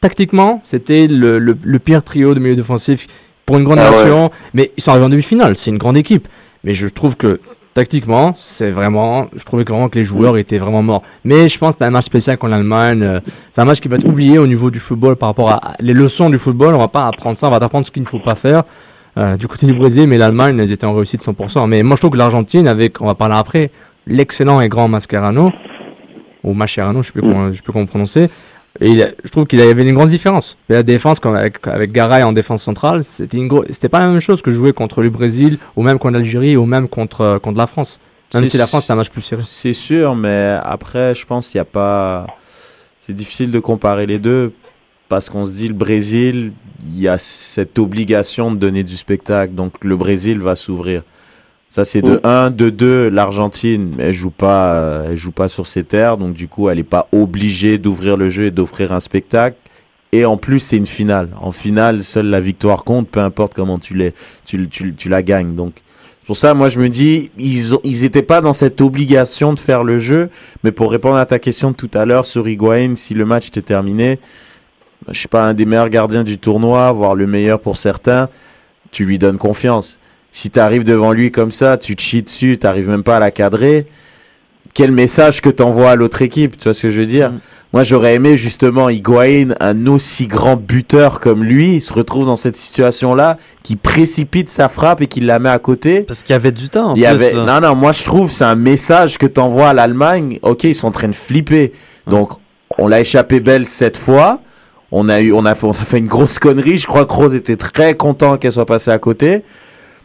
Tactiquement, c'était le, le, le pire trio de milieu défensif pour une grande Ah ouais. nation. Mais ils sont arrivés en demi-finale. C'est une grande équipe. Mais je trouve que tactiquement, c'est vraiment, je trouvais que vraiment que les joueurs étaient vraiment morts. Mais je pense que c'était un match spécial contre l'Allemagne. euh, C'est un match qui va être oublié au niveau du football par rapport à les leçons du football. On va pas apprendre ça. On va apprendre ce qu'il ne faut pas faire. euh, du côté du Brésil, mais l'Allemagne, ils étaient en réussite 100%. Mais moi, je trouve que l'Argentine, avec, on va parler après, l'excellent et grand Mascherano, ou Mascherano, je sais plus comment, je sais plus comment prononcer, et il a- je trouve qu'il y avait une grande différence. Et la défense, avec, avec Garay en défense centrale, c'était c'était pas la même chose que jouer contre le Brésil, ou même contre l'Algérie, ou même contre, euh, contre la France. Même C'est si la France, c'était un match plus serré. C'est sûr, mais après, je pense qu'il n'y a pas. C'est difficile de comparer les deux parce qu'on se dit le Brésil, il y a cette obligation de donner du spectacle, donc le Brésil va s'ouvrir. Ça c'est de Mm. 1, de 2, l'Argentine, elle joue pas, euh, elle joue pas sur ses terres, donc du coup elle n'est pas obligée d'ouvrir le jeu et d'offrir un spectacle. Et en plus c'est une finale. En finale, seule la victoire compte, peu importe comment tu l'es, tu, tu, tu la gagnes. Donc c'est pour ça, moi, je me dis, ils ont, ils étaient pas dans cette obligation de faire le jeu. Mais pour répondre à ta question de tout à l'heure sur Higuaín, si le match était terminé, je sais pas, un des meilleurs gardiens du tournoi, voire le meilleur pour certains, tu lui donnes confiance. Si tu arrives devant lui comme ça, tu te chies dessus, tu n'arrives même pas à la cadrer. Quel message que tu envoies à l'autre équipe, tu vois ce que je veux dire? Moi, j'aurais aimé justement Higuain, un aussi grand buteur comme lui, il se retrouve dans cette situation-là, qui précipite sa frappe et qui la met à côté. Parce qu'il y avait du temps en Il y plus, avait... Non, non, moi je trouve c'est un message que t'envoies à l'Allemagne. Ok, ils sont en train de flipper. Donc, on l'a échappé belle cette fois. On a, eu, on, a fait, on a fait une grosse connerie. Je crois que Rose était très content qu'elle soit passée à côté.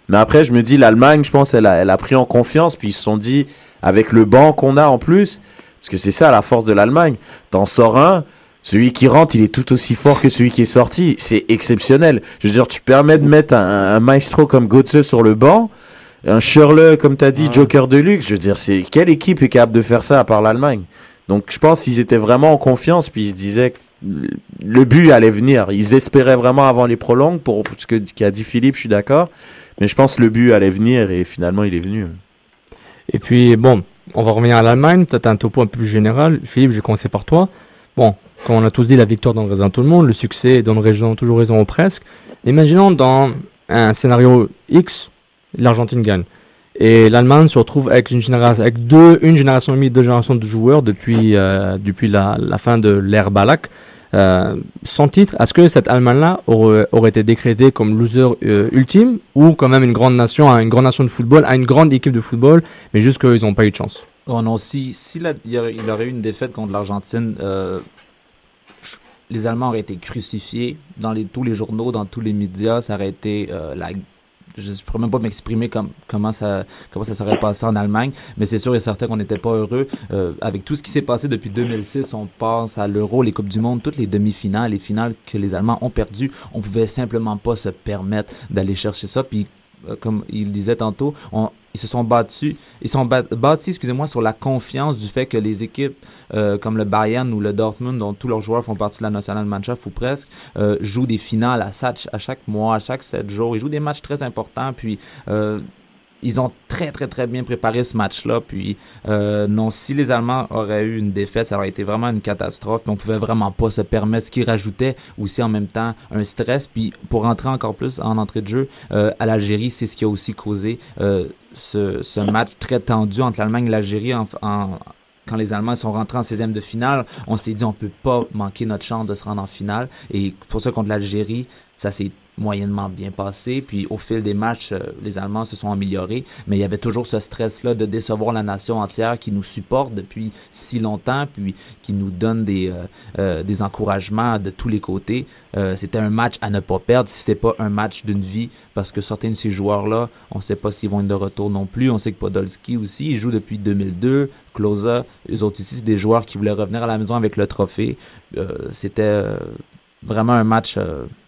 Mais après, je me dis, l'Allemagne, je pense, elle a, elle a pris en confiance. Puis ils se sont dit, avec le banc qu'on a en plus, parce que c'est ça la force de l'Allemagne. T'en sors un, celui qui rentre, il est tout aussi fort que celui qui est sorti. C'est exceptionnel. Je veux dire, tu permets de mettre un, un maestro comme Götze sur le banc, un Schürrle, comme t'as dit, Joker de luxe. Je veux dire, c'est quelle équipe est capable de faire ça à part l'Allemagne? Donc, je pense qu'ils étaient vraiment en confiance, puis ils se disaient que le but allait venir. Ils espéraient vraiment avant les prolongues, pour ce que qu'a dit Philippe, je suis d'accord. Mais je pense que le but allait venir et finalement il est venu. Et puis, bon, on va revenir à l'Allemagne, peut-être un topo un peu plus général. Philippe, je vais commencer par toi. Bon, comme on a tous dit, la victoire donne raison à tout le monde, le succès donne raison, toujours raison ou presque. Imaginons dans un scénario X, l'Argentine gagne. Et l'Allemagne se retrouve avec une génération, avec deux, une génération et demie, deux générations de joueurs depuis, euh, depuis la, la fin de l'ère Balak. Euh, sans titre, est-ce que cette Allemagne-là aurait, été décrétée comme loser euh, ultime ou quand même une grande nation, hein, une grande nation de football, une grande équipe de football, mais juste qu'ils n'ont pas eu de chance? Oh non, si, si la- il, y aurait, eu une défaite contre l'Argentine, euh, les Allemands auraient été crucifiés dans tous les journaux, dans tous les médias. Ça aurait été euh, la. Je ne pourrais même pas m'exprimer comme, comment, ça, comment ça serait passé en Allemagne, mais c'est sûr et certain qu'on n'était pas heureux. Euh, avec tout ce qui s'est passé depuis 2006, on pense à l'Euro, les Coupes du Monde, toutes les demi-finales, les finales que les Allemands ont perdues. On pouvait simplement pas se permettre d'aller chercher ça. Comme il disait tantôt, ils se sont battus, ils sont bâtis, excusez-moi, sur la confiance du fait que les équipes euh, comme le Bayern ou le Dortmund, dont tous leurs joueurs font partie de la Nationalmannschaft ou presque, euh, jouent des finales à, chaque- à chaque mois, à chaque sept jours. Ils jouent des matchs très importants, puis euh, ils ont très très très bien préparé ce match-là. Puis euh, non, si les Allemands auraient eu une défaite, ça aurait été vraiment une catastrophe. Puis on pouvait vraiment pas se permettre. Ce qui rajoutait aussi en même temps un stress. Puis pour rentrer encore plus en entrée de jeu, euh, à l'Algérie, c'est ce qui a aussi causé euh, ce, match très tendu entre l'Allemagne et l'Algérie quand les Allemands sont rentrés en 16e de finale, on s'est dit on peut pas manquer notre chance de se rendre en finale. Et pour ça, contre l'Algérie, ça s'est moyennement bien passé. Puis au fil des matchs, euh, les Allemands se sont améliorés. Mais il y avait toujours ce stress-là de décevoir la nation entière qui nous supporte depuis si longtemps, puis qui nous donne des, euh, euh, des encouragements de tous les côtés. C'était un match à ne pas perdre si c'était pas un match d'une vie, parce que certains de ces joueurs-là, on ne sait pas s'ils vont être de retour non plus. On sait que Podolski aussi, il joue depuis 2002. Closa, eux autres ici, c'est des joueurs qui voulaient revenir à la maison avec le trophée. C'était vraiment un match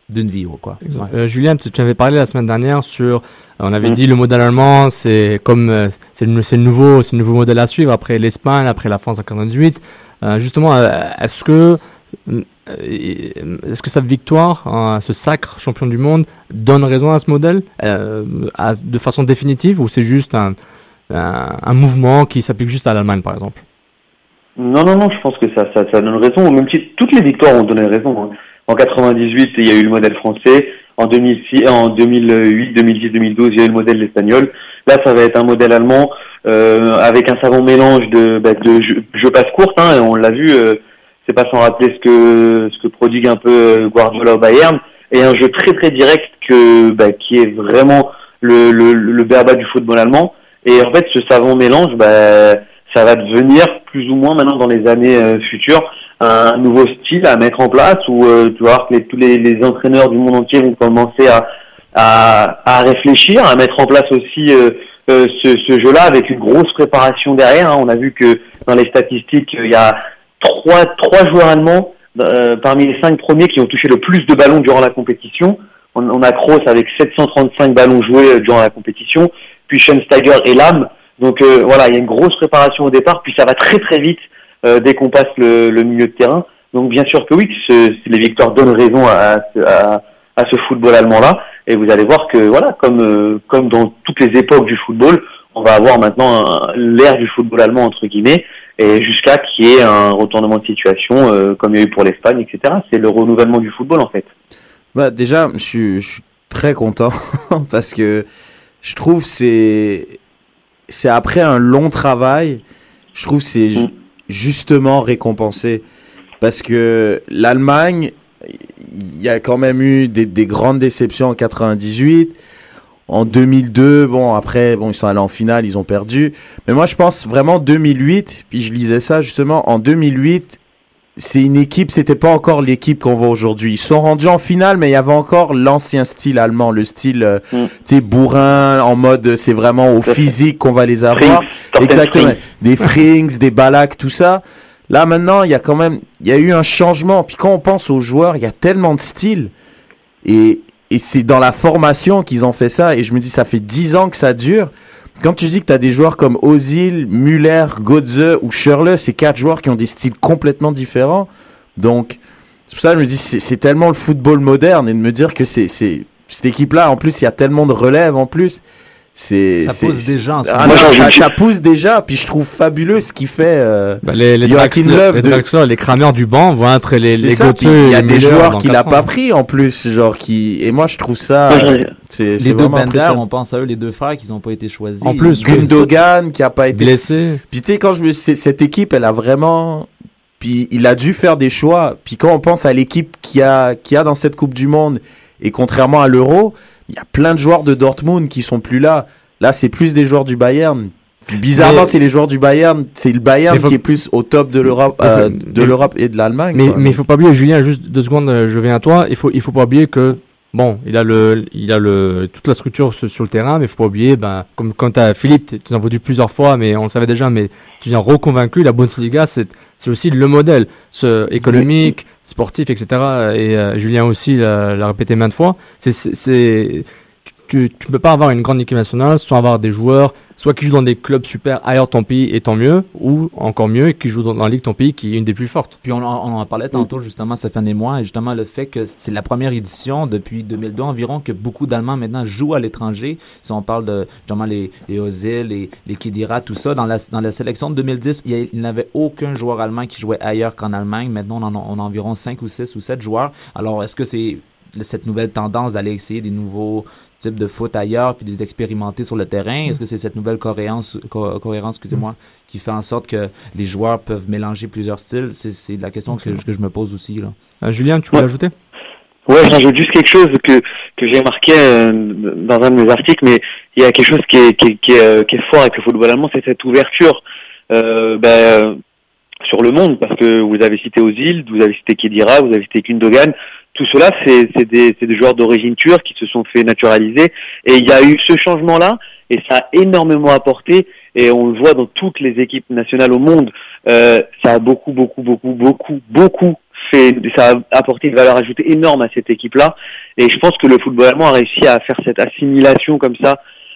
d'une vie, quoi. Ouais. Euh, Julien, tu, tu avais parlé la semaine dernière sur, euh, on avait Mhm. dit le modèle allemand, c'est comme euh, c'est le, nouveau, c'est le nouveau modèle à suivre après l'Espagne, après la France en 98. Euh, justement, euh, est-ce que euh, est-ce que cette victoire, ce sacre champion du monde, donne raison à ce modèle euh, à- de façon définitive ou c'est juste un, un, un mouvement qui s'applique juste à l'Allemagne, par exemple? Non, non, non, je pense que ça, ça, ça donne raison. Au même titre, toutes les victoires ont donné raison. hein. En 98, il y a eu le modèle français. En 2006, en 2008, 2010, 2012, il y a eu le modèle espagnol. Là, ça va être un modèle allemand euh, avec un savant mélange de, bah, de jeu, jeu passe courte. Hein, on l'a vu, euh, c'est pas sans rappeler ce que ce que prodigue un peu euh, Guardiola Bayern, et un jeu très très direct que bah, qui est vraiment le le, le béaba du football allemand. Et en fait, ce savant mélange, bah, ça va devenir plus ou moins maintenant dans les années euh, futures un nouveau style à mettre en place où euh, tu voir que les- tous les, les entraîneurs du monde entier vont commencer à, à, à réfléchir, à mettre en place aussi euh, euh, ce, ce jeu-là avec une grosse préparation derrière. hein. On a vu que dans les statistiques, il y a trois, trois joueurs allemands euh, parmi les cinq premiers qui ont touché le plus de ballons durant la compétition. On, on a Kroos avec 735 ballons joués euh, durant la compétition, puis Schönsteiger et Lam. Donc euh, voilà, il y a une grosse préparation au départ, puis ça va très très vite euh, dès qu'on passe le, milieu de terrain. Donc bien sûr que oui, ce- les victoires donnent raison à, ce football allemand-là. Et vous allez voir que voilà, comme euh, comme dans toutes les époques du football, on va avoir maintenant l'ère du football allemand entre guillemets, et jusqu'à qu'il y ait un retournement de situation comme il y a eu pour l'Espagne, etc. C'est le renouvellement du football en fait. Bah, déjà, je suis, je suis très content <laughs> parce que je trouve c'est c'est après un long travail, je trouve c'est ju- justement récompensé. Parce que l'Allemagne il y a quand même eu des, des grandes déceptions en 98 en 2002 bon après bon ils sont allés en finale ils ont perdu. Mais moi je pense vraiment 2008 puis je lisais ça justement en 2008 c'est une équipe, c'était pas encore l'équipe qu'on voit aujourd'hui. Ils sont rendus en finale, mais il y avait encore l'ancien style allemand, le style, euh, tu sais, bourrin, en mode, euh, c'est vraiment au physique qu'on va les avoir. Exactement. Des Frings, des Balak, tout ça. Là, maintenant, il y a quand même, il y a eu un changement. Puis quand on pense aux joueurs, il y a tellement de styles. Et, et c'est dans la formation qu'ils ont fait ça. Et je me dis, ça fait 10 ans que ça dure. Quand tu dis que tu as des joueurs comme Ozil, Müller, Götze ou Schürrle, c'est quatre joueurs qui ont des styles complètement différents. Donc, c'est pour ça que je me dis, c'est tellement le football moderne et de me dire que c'est cette équipe-là, en plus, il y a tellement de relève en plus. C'est, Ça pousse déjà Ah non, Moi, ça, ça pousse déjà, puis je trouve fabuleux ce qu'il fait. euh, Bah, les, les, Joachim Draxler, Löw les, de- Draxler, les crameurs du banc vont être les, les ça, Götze puis Il y a des joueurs qu'il a pas pris en plus, genre qui. Et moi, je trouve ça. Euh, c'est Les deux Bender, on pense à eux, les deux frères qui n'ont pas été choisis. En plus, Gundogan qui a pas été blessé. Puis tu sais quand je me cette équipe, elle a vraiment puis il a dû faire des choix. Puis quand on pense à l'équipe qui a qui a dans cette Coupe du monde et contrairement à l'Euro, il y a plein de joueurs de Dortmund qui sont plus là. Là, c'est plus des joueurs du Bayern. Bizarrement, c'est les joueurs du Bayern, c'est le Bayern faut- qui est plus au top de l'Europe euh, de l'Europe et de l'Allemagne. Mais il faut pas oublier Julien juste deux secondes euh, je viens à toi il faut il faut pas oublier que bon il a le il a le toute la structure sur, le terrain mais il faut pas oublier ben comme quand as Philippe tu tu en as plusieurs fois mais on le savait déjà mais tu viens reconvaincu la Bundesliga c'est c'est aussi le modèle ce économique sportif etc et euh, Julien aussi l'a répété maintes fois. C'est tu, tu peux pas avoir une grande équipe nationale sans avoir des joueurs soit qui jouent dans des clubs super ailleurs de ton pays et tant mieux ou encore mieux qui jouent dans, dans la ligue ton pays qui est une des plus fortes Puis on, en- on en parlait tantôt justement, Stéphane et moi, et justement le fait que c'est la première édition depuis 2002 environ que beaucoup d'Allemands maintenant jouent à l'étranger. Si on parle de justement les, les Ozil, les, les Khedira, tout ça, dans la, dans la sélection de 2010, il y a- il n'avait aucun joueur allemand qui jouait ailleurs qu'en Allemagne. Maintenant, on en on a environ 5 ou 6 ou 7 joueurs. Alors, est-ce que c'est cette nouvelle tendance d'aller essayer des nouveaux types de foot ailleurs puis de les expérimenter sur le terrain? Est-ce que c'est cette nouvelle cohérence, co- cohérence excusez-moi, qui fait en sorte que les joueurs peuvent mélanger plusieurs styles? C'est, c'est la question que, que je me pose aussi. Là. Euh, Julien, tu voulais ajouter? Ouais, j'ajoute juste quelque chose que que j'ai marqué euh, dans un de mes articles, mais il y a quelque chose qui est qui est, qui est, euh, qui est fort avec le football allemand, c'est cette ouverture euh, ben, sur le monde, parce que vous avez cité Ozil, vous avez cité Kedira, vous avez cité Gündogan, tout cela c'est des joueurs d'origine turque qui se sont fait naturaliser, et il y a eu ce changement là, et ça a énormément apporté, et on le voit dans toutes les équipes nationales au monde, euh, ça a beaucoup beaucoup beaucoup beaucoup beaucoup fait, ça a apporté une valeur ajoutée énorme à cette équipe-là. Et je pense que le football allemand a réussi à faire cette assimilation comme ça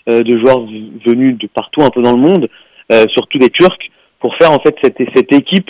euh, de joueurs venus de partout un peu dans le monde, euh, surtout des Turcs, pour faire en fait cette équipe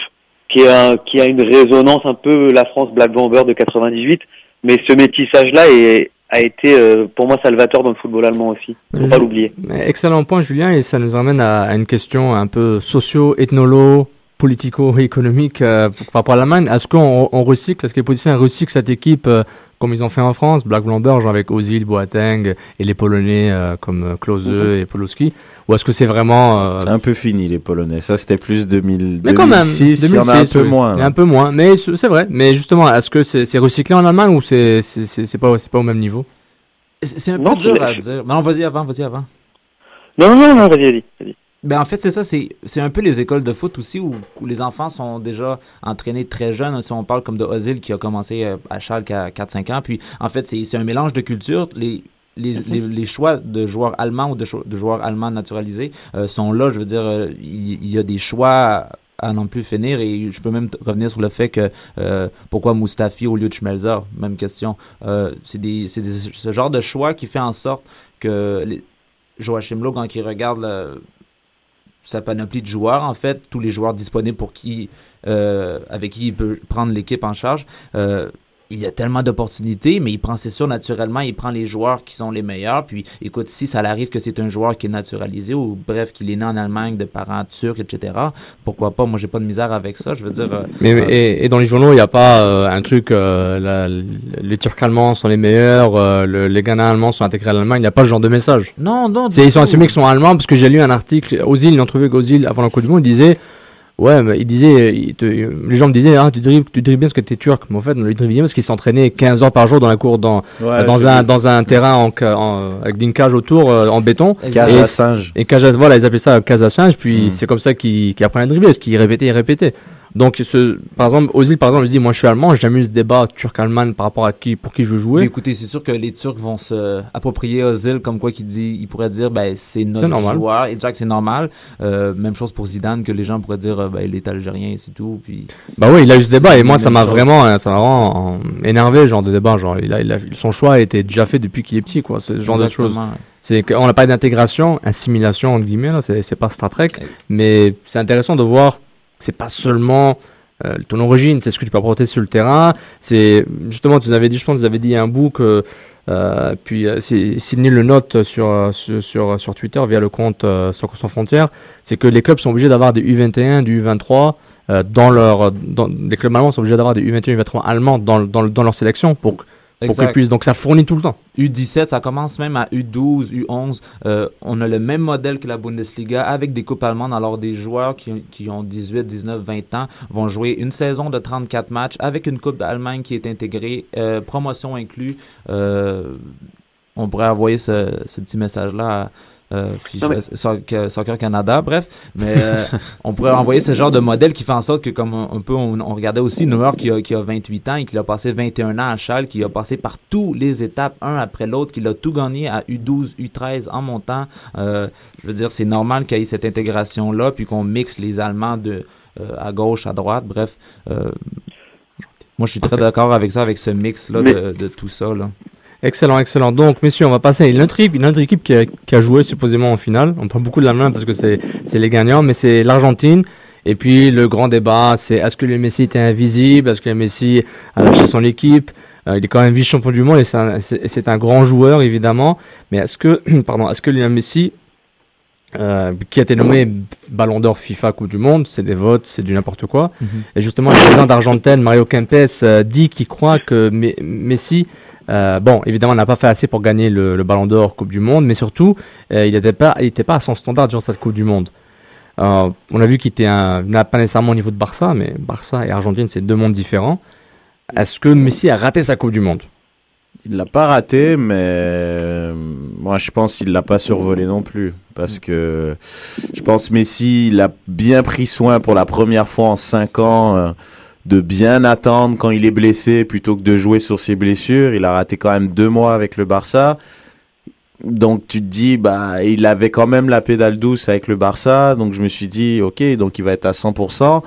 qui, a une résonance un peu la France Black Bomber de 98. Mais ce métissage-là est- a été euh, pour moi salvateur dans le football allemand aussi. Faut pas l'oublier. Excellent point, Julien, et ça nous amène à, à une question un peu socio-ethnologue, politico-économique euh, par rapport à l'Allemagne. Est-ce qu'on on recycle, est-ce que les politiciens recyclent cette équipe euh, comme ils ont fait en France, Black Blamber, genre avec Ozil, Boateng et les Polonais euh, comme Klose Mhm. et Polowski Ou est-ce que c'est vraiment. euh, C'est un peu fini les Polonais. Ça c'était plus 2000, mais quand même, 2006, il y en a un peu oui. moins. Il y a là. un peu moins, mais c'est vrai. Mais justement, est-ce que c'est c'est recyclé en Allemagne ou c'est c'est- c'est c'est pas, au même niveau? C'est, un Non, peu dur c'est- à dire. Non, vas-y avant, vas-y avant. Non, non, non, vas-y, vas-y. vas-y. Ben en fait, c'est ça, c'est, c'est un peu les écoles de foot aussi où, où les enfants sont déjà entraînés très jeunes. Si on parle comme de Ozil qui a commencé euh, à Schalke à 4-5 ans, puis en fait, c'est, c'est un mélange de cultures. Les, les, les, les choix de joueurs allemands ou de, joueurs allemands naturalisés euh, sont là. Je veux dire, euh, il, il y a des choix à n'en plus finir et je peux même revenir sur le fait que euh, pourquoi Mustafi au lieu de Schmelzer, même question. Euh, c'est des, c'est des- ce genre de choix qui fait en sorte que les, Joachim Lowe, quand il regarde le- sa panoplie de joueurs, en fait, tous les joueurs disponibles pour qui, euh, avec qui il peut prendre l'équipe en charge, euh, il y a tellement d'opportunités, mais il prend, c'est sûr, naturellement, il prend les joueurs qui sont les meilleurs. Puis, écoute, si ça arrive que c'est un joueur qui est naturalisé ou bref, qu'il est né en Allemagne de parents turcs, etc., pourquoi pas? Moi, j'ai pas de misère avec ça. Je veux dire. euh, Mais, euh, et, et dans les journaux, il n'y a pas euh, un truc, la- les Turcs allemands sont les meilleurs, le- les Ghana allemands sont intégrés à l'Allemagne, il n'y a pas ce genre de message. Non, non. C'est, ils sont assumés qu'ils sont allemands parce que j'ai lu un article, Ozil, une entrevue avec Ozil avant la Coupe du Monde, il disait, ouais, mais il disait, il te- les gens me disaient, ah, tu dribbles, tu dribbles bien parce que t'es turc. Mais en fait, on le dribble bien parce qu'il s'entraînait 15 heures par jour dans la cour, dans, Ouais, dans un, dans un terrain en, en- avec une cage autour, euh, en béton. Cage Et à singe. Et cage à, voilà, ils appelaient ça cage à singe, puis Mm. c'est comme ça qu'ils qu'ils apprenaient à dribbler, parce qu'ils répétaient et répétaient. Donc, ce, par exemple, Ozil, par exemple, il dit, moi je suis allemand, j'ai jamais eu ce débat turc-allemand par rapport à qui, pour qui je veux Mais jouer. écoutez, c'est sûr que les Turcs vont se approprier Ozil comme quoi qu'il dit, il pourrait dire, ben c'est notre C'est normal. joueur. Et Jack, c'est normal. Euh, même chose pour Zidane que les gens pourraient dire, euh, ben il est algérien, c'est tout. Puis Bah oui, il a eu ce débat et moi la ça m'a vraiment, euh, ça m'a vraiment euh, énervé, genre de débat. Genre, il a, il a- son choix a été déjà fait depuis qu'il est petit, quoi. Ce genre de choses. C'est qu'on n'a pas d'intégration, assimilation entre guillemets là. C'est pas Star Trek, mais c'est intéressant de voir. C'est pas seulement euh, ton origine, c'est ce que tu peux apporter sur le terrain. C'est justement, tu nous avais dit, je pense, tu avais dit un bout que. euh, puis euh, Sydney le note sur, euh, sur, sur, Twitter via le compte euh, Soccer sans frontières, c'est que les clubs sont obligés d'avoir des U21, du U23 euh, dans leur les clubs allemands sont obligés d'avoir des U21, U23 allemands dans, dans, dans leur sélection pour, pour qu'ils puissent. Donc ça fournit tout le temps. U17, ça commence même à U12, U11. Euh, on a le même modèle que la Bundesliga avec des coupes allemandes. Alors, des joueurs qui, ont- qui ont 18, 19, 20 ans vont jouer une saison de 34 matchs avec une coupe d'Allemagne qui est intégrée, euh, promotion inclus. Euh, on pourrait envoyer ce, ce petit message-là à euh, Non, mais- Soccer, Soccer Canada, bref. Mais euh, <laughs> on pourrait envoyer ce genre de modèle qui fait en sorte que, comme un, un peu, on, on regardait aussi Neuer qui a, qui a 28 ans et qui a passé 21 ans à Schalke, qui a passé par toutes les étapes, un après l'autre, qui a tout gagné à U12, U13 en montant. Euh, je veux dire, c'est normal qu'il y ait cette intégration-là, puis qu'on mixe les Allemands de, euh, à gauche, à droite, bref. euh, moi, je suis très d'accord avec ça, avec ce mix-là Mais- de, de tout ça. Là. Excellent, excellent. Donc, messieurs, on va passer à une autre équipe, une autre équipe qui a, qui a joué supposément en finale. On prend beaucoup de la main parce que c'est les gagnants, mais c'est l'Argentine. Et puis, le grand débat, c'est est-ce que le Messi était invisible? Est-ce que le Messi a lâché son équipe? Euh, Il est quand même vice-champion du monde et c'est un, c'est- c'est un grand joueur, évidemment. Mais est-ce que, <clears throat> pardon, est-ce que le Messi, euh, qui a été nommé Ballon d'Or FIFA Coupe du Monde, c'est des votes, c'est du n'importe quoi. Mhm. Et justement, le président d'Argentine, Mario Kempes, euh, dit qu'il croit que Me- Messi, euh, bon, évidemment, n'a pas fait assez pour gagner le, Ballon d'Or Coupe du Monde, mais surtout, euh, il n'était pas, à son standard durant cette Coupe du Monde. Euh, on a vu qu'il était un, pas nécessairement au niveau de Barça, mais Barça et Argentine, c'est deux mondes différents. Est-ce que Messi a raté sa Coupe du Monde? Il l'a pas raté, mais moi je pense qu'il l'a pas survolé non plus. Parce que je pense Messi, il a bien pris soin pour la première fois en 5 ans de bien attendre quand il est blessé plutôt que de jouer sur ses blessures. Il a raté quand même deux mois avec le Barça. Donc tu te dis, bah, il avait quand même la pédale douce avec le Barça. Donc je me suis dit, ok, donc il va être à 100%.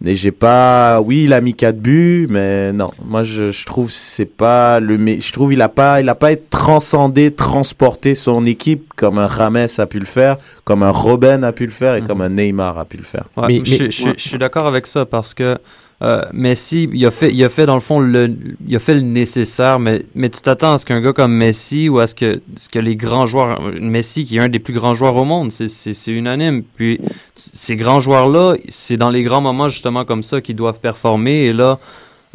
Mais j'ai pas, oui, il a mis 4 buts, mais non. Moi, je, je trouve c'est pas le, mais je trouve il a pas, il a pas été transcendé, transporté son équipe comme un Rames a pu le faire, comme un Robben a pu le faire et comme un Neymar a pu le faire. Ouais, Mais- je, mais- je- je suis d'accord avec ça parce que euh, Messi, il a, fait, il a fait dans le fond le, il a fait le nécessaire, mais, mais tu t'attends à ce qu'un gars comme Messi ou à ce que, ce que les grands joueurs, Messi qui est un des plus grands joueurs au monde, c'est- unanime. Puis ces grands joueurs-là, c'est dans les grands moments justement comme ça qu'ils doivent performer et là.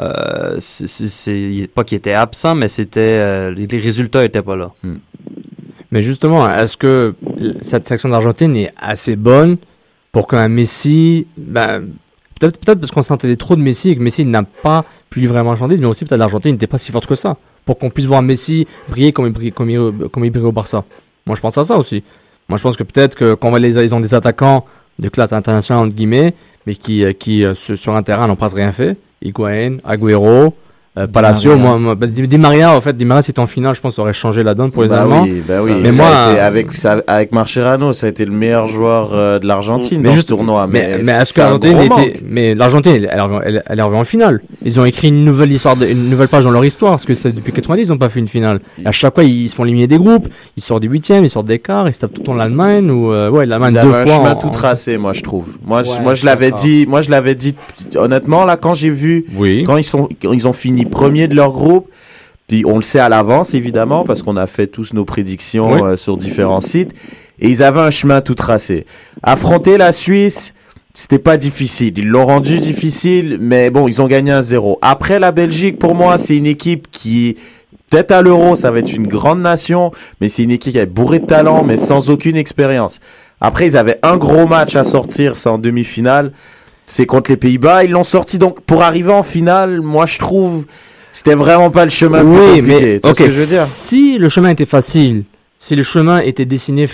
Euh, c'est- pas qu'il était absent, mais c'était euh, les, les résultats étaient pas là. Mais justement, est-ce que cette section d'Argentine est assez bonne pour qu'un Messi, ben, peut-être peut parce qu'on s'entendait trop de Messi et que Messi n'a pas pu livrer la marchandise, mais aussi peut-être l'Argentine n'était pas si forte que ça pour qu'on puisse voir Messi briller comme il brille, au Barça. Moi, je pense à ça aussi. Moi, je pense que peut-être que quand ils ont des attaquants de classe internationale entre guillemets, mais qui, euh, euh, sur sur un terrain n'ont presque rien fait. Higuain, Agüero, euh, Palacio, Maria. moi, moi, bah, Di Di Maria, en fait, Di Maria, si c'était en finale, je pense, ça aurait changé la donne pour les Bah Allemands. oui, bah oui. Mais Ça moi, a été avec ça, avec Marcherano, ça a été le meilleur joueur euh, de l'Argentine mais dans juste ce tournoi. Mais, Mais, mais est-ce que c'est un l'Argentine gros était. manque. Mais l'Argentine, elle, elle, elle, elle est arrivée en finale. Ils ont écrit une nouvelle histoire, de- une nouvelle page dans leur histoire, parce que c'est depuis 90, ils n'ont pas fait une finale. Et à chaque fois, ils se font éliminer des groupes, ils sortent des huitièmes, ils sortent des quarts, ils se tapent tout le temps l'Allemagne, ou. euh, ouais, l'Allemagne deux fois. chemin en- tout tracé, moi je trouve. Moi, je, moi je l'avais dit, moi je l'avais dit. Honnêtement, là, quand j'ai vu, Oui. quand ils sont, quand ils ont fini premier de leur groupe. Puis on le sait à l'avance, évidemment, parce qu'on a fait tous nos prédictions Oui. euh, sur différents sites. Et ils avaient un chemin tout tracé. Affronter la Suisse, c'était pas difficile. Ils l'ont rendu difficile, mais bon, ils ont gagné un zéro. Après la Belgique, pour moi, c'est une équipe qui, peut-être à l'Euro, ça va être une grande nation, mais c'est une équipe qui est bourrée de talent, mais sans aucune expérience. Après, ils avaient un gros match à sortir, c'est en demi-finale. C'est contre les Pays-Bas. Ils l'ont sorti. Donc, pour arriver en finale, moi, je trouve, c'était vraiment pas le chemin Oui, mais ok, ce que je veux dire? si le chemin était facile, si le chemin était dessiné,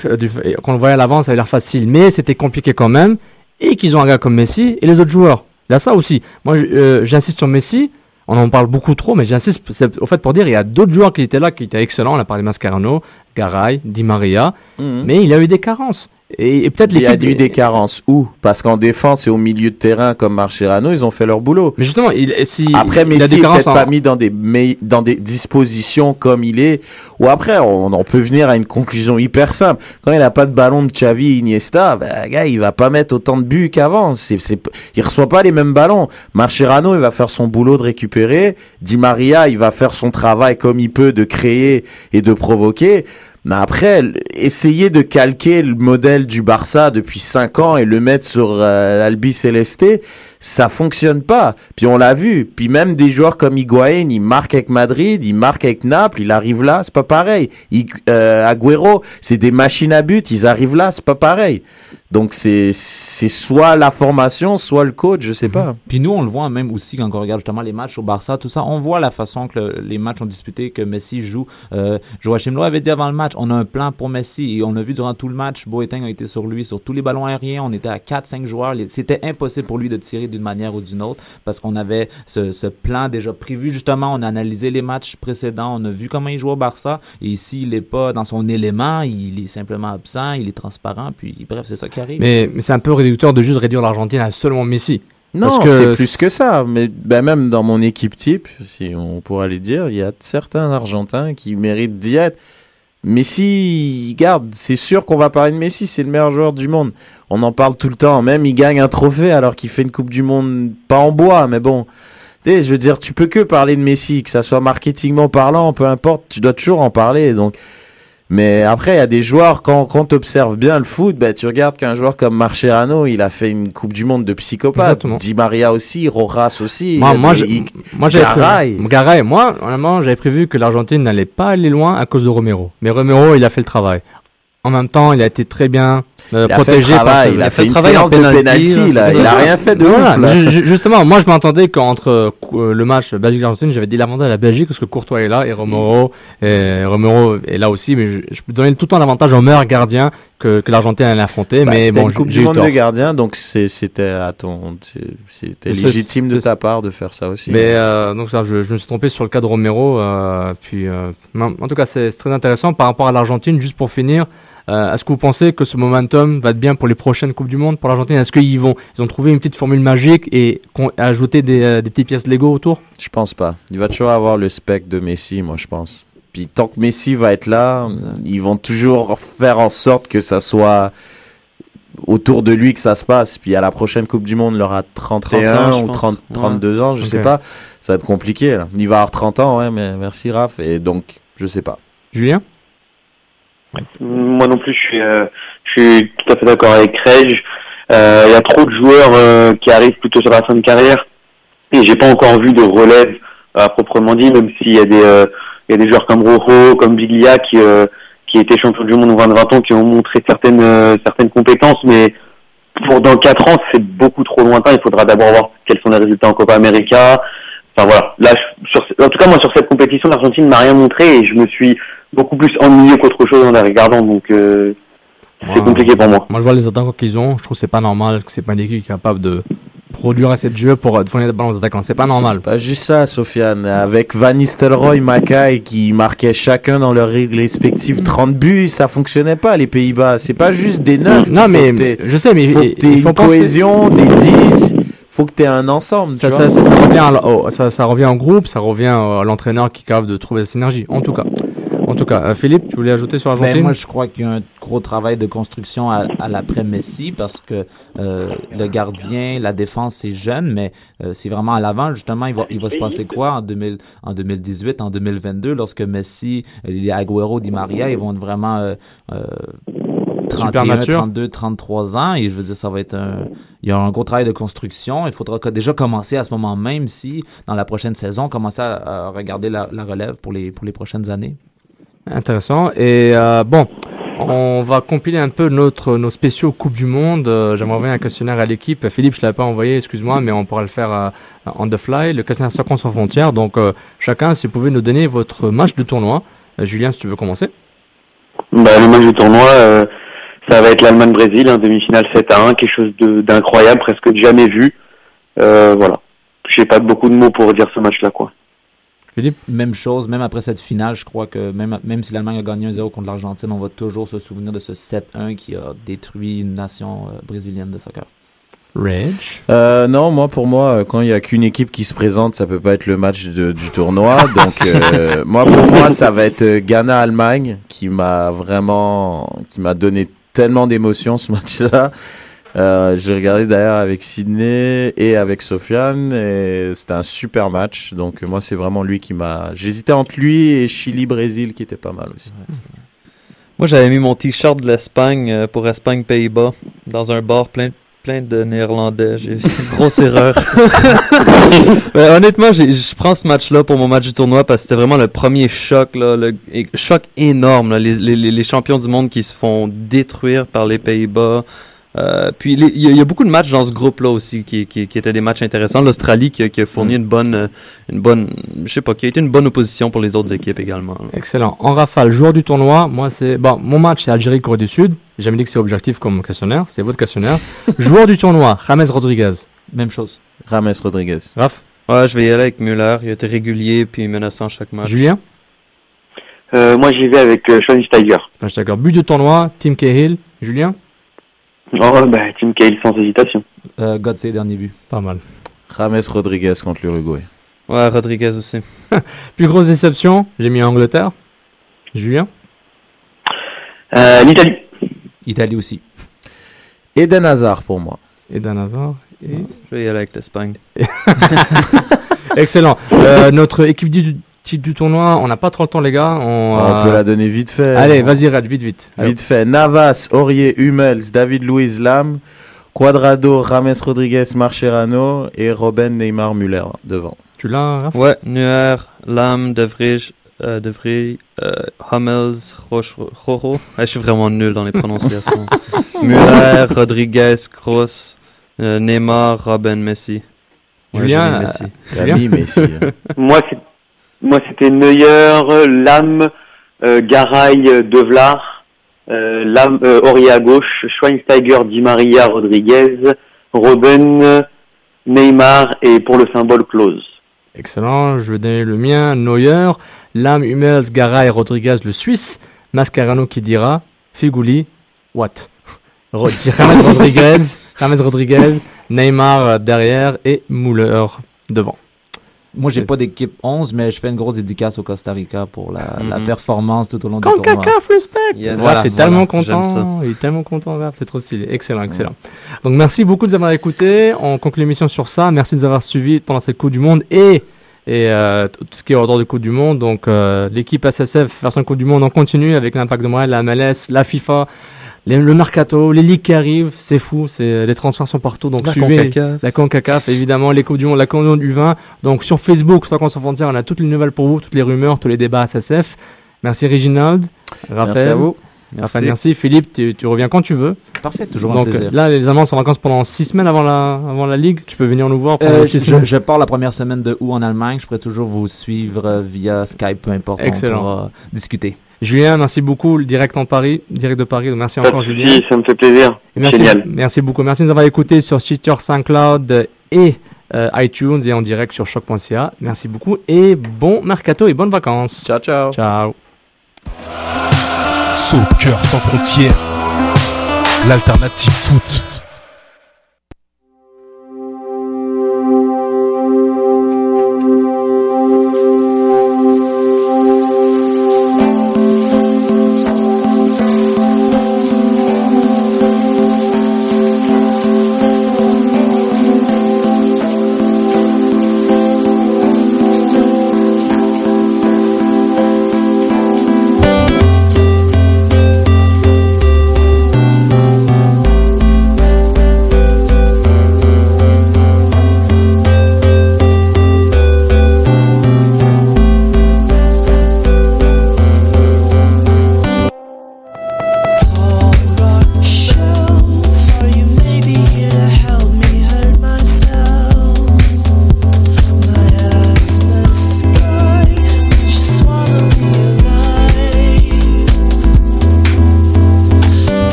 qu'on le voyait à l'avance, ça avait l'air facile, mais c'était compliqué quand même, et qu'ils ont un gars comme Messi et les autres joueurs. Là, ça aussi. Moi, euh, j'insiste sur Messi. On en parle beaucoup trop, mais j'insiste au fait pour dire il y a d'autres joueurs qui étaient là, qui étaient excellents. On a parlé de Mascherano, Garay, Di Maria, Mhm. mais il y a eu des carences. Et, et peut-être Il y a eu des carences. Où? Parce qu'en défense et au milieu de terrain, comme Marcherano, ils ont fait leur boulot. Mais justement, il, si Après, il a des carences peut-être en- pas mis dans des, dans des dispositions comme il est. Ou après, on, on peut venir à une conclusion hyper simple. Quand il n'a pas de ballon de Xavi Iniesta, ben, gars, il va pas mettre autant de buts qu'avant. C'est, c'est, il reçoit pas les mêmes ballons. Marcherano, il va faire son boulot de récupérer. Di Maria, il va faire son travail comme il peut de créer et de provoquer. Mais après, essayer de calquer le modèle du Barça depuis 5 ans et le mettre sur euh, l'Albi Celeste, ça fonctionne pas. Puis on l'a vu. Puis même des joueurs comme Higuaín, il marque avec Madrid, il marque avec Naples, il arrive là, c'est pas pareil. Hig- euh, Agüero, c'est des machines à but, ils arrivent là, c'est pas pareil. Donc c'est c'est soit la formation, soit le coach, je sais pas. Puis nous, on le voit même aussi quand on regarde justement les matchs au Barça, tout ça. On voit la façon que le- les matchs ont disputé, que Messi joue. Euh, Joachim Lowe avait dit avant le match, on a un plan pour Messi. Et on a vu durant tout le match, Boateng a été sur lui, sur tous les ballons aériens. On était à 4-5 joueurs. C'était impossible pour lui de tirer d'une manière ou d'une autre parce qu'on avait ce, ce plan déjà prévu. Justement, on a analysé les matchs précédents. On a vu comment il joue au Barça. Et ici, il n'est pas dans son élément. Il est simplement absent. Il est transparent. Puis bref, c'est ça qui arrive. Mais, mais c'est un peu réducteur de juste réduire l'Argentine à seulement Messi. Non, c'est plus que ça. Mais ben, même dans mon équipe type, si on pourra les dire, il y a certains Argentins qui méritent d'y être. Messi, garde, c'est sûr qu'on va parler de Messi, c'est le meilleur joueur du monde. On en parle tout le temps. Même il gagne un trophée alors qu'il fait une Coupe du Monde pas en bois, mais bon. Sais, je veux dire, tu peux que parler de Messi, que ça soit marketingment parlant, peu importe, tu dois toujours en parler. Donc, mais après, il y a des joueurs, quand, quand tu observes bien le foot, ben, tu regardes qu'un joueur comme Marcherano, il a fait une Coupe du Monde de psychopathe. Exactement. Di Maria aussi, Rojas aussi. Moi, a moi, des- moi, j'avais Garay. prévu, Garay, moi, honnêtement, j'avais prévu que l'Argentine n'allait pas aller loin à cause de Romero. Mais Romero, il a fait le travail. En même temps, il a été très bien euh, protégé par ce- il a fait une travail en de penalty, c'est là, il a rien fait de Voilà, ouf, là. Justement, moi, je m'entendais qu'entre euh, le match Belgique-Argentine, j'avais dit l'avantage à la Belgique parce que Courtois est là et Romero, et Romero est là aussi. Mais je, je peux donner tout le temps l'avantage au meilleur gardien que, que l'Argentine allait affronter. Bah, mais bon, une Coupe du Monde de gardien, donc c'était à ton, c'est- c'était légitime de ta part de faire ça aussi. Mais euh, donc ça, je, je me suis trompé sur le cas de Romero. puis, en tout cas, c'est très intéressant par rapport à l'Argentine. Juste pour finir, euh, est-ce que vous pensez que ce momentum va être bien pour les prochaines coupes du monde pour l'Argentine? Est-ce qu'ils vont, ils ont trouvé une petite formule magique et ajouté des, euh, des petites pièces Lego autour? Je pense pas. Il va toujours avoir le spec de Messi, moi je pense. Puis tant que Messi va être là, ils vont toujours faire en sorte que ça soit autour de lui que ça se passe. Puis à la prochaine Coupe du Monde, il aura 31 30 ans, je ou pense. 30, Ouais. 32 ans, je sais Ok. pas. Ça va être compliqué là. Il va avoir 30 ans, ouais, mais merci Raph. Et donc, je sais pas. Julien? Moi non plus, je suis, euh, je suis tout à fait d'accord avec Craig. Euh, Il y a trop de joueurs euh, qui arrivent plutôt sur la fin de carrière et j'ai pas encore vu de relève à proprement dit, même s'il y a des, euh, il y a des joueurs comme Rojo, comme Biglia qui, euh, qui étaient champions du monde au 20 ans, qui ont montré certaines, euh, certaines compétences, mais pour dans 4 ans, c'est beaucoup trop lointain. Il faudra d'abord voir quels sont les résultats en Copa América. Enfin voilà. Là, sur, en tout cas, moi, sur cette compétition, l'Argentine m'a rien montré et je me suis beaucoup plus ennuyé qu'autre chose en la regardant. Donc, euh, c'est compliqué pour moi. Moi, je vois les attaquants qu'ils ont. Je trouve que c'est pas normal que c'est pas une équipe qui est capable de produire assez de jeux pour euh, fournir des ballons aux attaquants. C'est pas normal. C'est pas juste ça, Sofiane. Avec Van Nistelrooy, Mackay qui marquaient chacun dans leurs règles respectives 30 buts, ça fonctionnait pas les Pays-Bas. C'est pas juste des neufs. Non, qu'il mais faut que t'aies. je sais, mais faut que une cohésion, des 10. Faut que t'aies un ensemble. tu Ça, vois. ça, ça, ça revient à, ça, ça revient en groupe, ça revient à l'entraîneur qui est capable de trouver la synergie, en tout cas. En tout cas, euh, Philippe, tu voulais ajouter sur Ben, l'Argentine moi, je crois qu'il y a un gros travail de construction à, à l'après-Messi parce que euh, le gardien, la défense, c'est jeune, mais euh, c'est vraiment à l'avant. Justement, il va, il va se passer quoi en, 2000, en 2018, en 2022, lorsque Messi, les Agüero, Di Maria, ils vont être vraiment euh, euh, 31, mature. 32, 33 ans. Et je veux dire, ça va être un... Il y a un gros travail de construction. Il faudra déjà commencer à ce moment même si, dans la prochaine saison, commencer à, à regarder la, la relève pour les, pour les prochaines années. Intéressant. Et euh, bon, on va compiler un peu notre, nos spéciaux Coupe du Monde. Euh, J'aimerais envoyer un questionnaire à l'équipe. Philippe, je ne l'avais pas envoyé, excuse-moi, mais on pourra le faire euh, on the fly. Le questionnaire Soccer sans frontières. Donc, euh, chacun, si vous pouvez nous donner votre match de tournoi. Julien, si tu veux commencer. Bah, le match du tournoi, ça va être l'Allemagne-Brésil, un demi-finale 7 à 1, quelque chose d'incroyable, presque jamais vu. Voilà. J'ai pas beaucoup de mots pour dire ce match-là, quoi. Philippe Même chose, même après cette finale, je crois que même, même si l'Allemagne a gagné 1-0 contre l'Argentine, on va toujours se souvenir de ce 7-1 qui a détruit une nation euh, brésilienne de soccer. Reg? Euh, non, moi pour moi, euh, quand il y a qu'une équipe qui se présente, ça peut pas être le match de- du tournoi. Donc euh, <laughs> moi pour moi, ça va être Ghana-Allemagne qui m'a vraiment, qui m'a donné tellement d'émotions ce match-là. Euh, J'ai regardé d'ailleurs avec Sydney et avec Sofiane et c'était un super match. Donc euh, moi c'est vraiment lui qui m'a. J'hésitais entre lui et Chili-Brésil qui était pas mal aussi. Moi, j'avais mis mon t-shirt de l'Espagne euh, pour Espagne-Pays-Bas dans un bar plein, plein de Néerlandais. J'ai une grosse <laughs> erreur. <laughs> Mais honnêtement, je prends ce match-là pour mon match du tournoi parce que c'était vraiment le premier choc, là, le choc énorme. là. Les, les- les- les champions du monde qui se font détruire par les Pays-Bas. Euh, puis il y, a- il y a beaucoup de matchs dans ce groupe-là aussi qui, qui, qui étaient des matchs intéressants. L'Australie qui, a- qui a fourni une bonne, euh, une bonne, je sais pas, qui a été une bonne opposition pour les autres équipes également. là. Excellent. En rafale, joueur du tournoi, moi c'est. Bon, mon match c'est Algérie-Corée du Sud. J'ai jamais dit que c'est objectif comme questionnaire, c'est votre questionnaire. <laughs> joueur du tournoi, James Rodriguez. Même chose. Rames Rodriguez. Raph? Ouais, je vais y aller avec Müller. Il a été régulier puis menaçant chaque match. Julien? Euh, moi, j'y vais avec euh, Schweinsteiger. D'accord. But du tournoi, Tim Cahill. Julien? <laughs> Oh, bah, Tim Cahill sans hésitation. Euh, Godse, dernier but. Pas mal. Rames Rodriguez contre l'Uruguay. Ouais, Rodriguez aussi. <laughs> Plus grosse déception, j'ai mis Angleterre. Julien Euh, L'Italie. Italie aussi. Eden Hazard pour moi. Eden Hazard. Et... Je vais y aller avec l'Espagne. <laughs> Excellent. Euh, notre équipe du titre du tournoi, on n'a pas trop le temps, les gars. On, On euh, peut la donner vite fait. Allez, vas-y, Raj, vite, vite. Allez. Vite fait. Navas, Aurier, Hummels, David Luiz Lam, Quadrado, Rames Rodriguez, Marcherano et Robben Neymar Müller devant. Tu l'as, Raph? Ouais, Neuer, Lam, De Vrij, euh, De Vrij, euh, Hummels, Roche, Roro. Ouais, je suis vraiment nul dans les prononciations. <laughs> Müller, Rodriguez, Kroos, euh, Neymar, Robin, Messi. Julien, euh, Messi. Mis Messi. hein. Moi, c'est- moi, c'était Neuer, Lam, euh, Garay, euh, Devlar, euh, Lam, euh, Aurier à gauche, Schweinsteiger, Di Maria, Rodriguez, euh, Neymar et pour le symbole Close. Excellent, je vais donner le mien. Neuer, Lam, Hummels, Garay, Rodriguez, le Suisse. Mascarano qui dira. Figuli, what? <laughs> James Rodriguez, James Rodriguez, Neymar euh, derrière et Müller devant. Moi, j'ai pas d'équipe 11, mais je fais une grosse dédicace au Costa Rica pour la, la Mhm. performance tout au long du tournoi. CONCACAF, respect Yes. Voilà, est tellement voilà, content, il est tellement content, c'est trop stylé. Excellent, excellent. Donc merci beaucoup de nous avoir écoutés. On conclut l'émission sur ça. Merci de nous avoir suivis pendant cette Coupe du Monde et, et euh, tout ce qui est autour de Coupe du Monde. Donc euh, l'équipe SSF version Coupe du Monde, on continue avec l'Impact de Montréal, la MLS, la FIFA, les- le Mercato, les ligues qui arrivent. C'est fou, c'est les transferts sont partout. Donc La suivez CONCACAF. la CONCACAF, évidemment, les Coupes du Monde, la Coupe du Monde du vin. Donc sur Facebook, sans qu'on s'en frontière, on a toutes les nouvelles pour vous, toutes les rumeurs, tous les débats SSF. Merci Reginald, Raphaël. Merci à vous. Raphaël, merci. Philippe, tu, tu reviens quand tu veux. Parfait, toujours un plaisir. là, les Allemands sont en vacances pendant six semaines avant la, avant la Ligue. Tu peux venir nous voir pendant Euh, six je, semaines. je pars la première semaine de août en Allemagne. Je pourrais toujours vous suivre euh, via Skype, peu importe. Excellent. On pourra discuter. Julien, merci beaucoup. le Direct en Paris, direct de Paris. Merci Pas encore, Julien. ça me fait plaisir. Merci, Génial. merci beaucoup. Merci de nous avoir écoutés sur Stitcher, SoundCloud et euh, iTunes et en direct sur choc.ca. Merci beaucoup et bon mercato et bonnes vacances. Ciao, ciao. Ciao. Soccer sans frontières, l'alternative foot.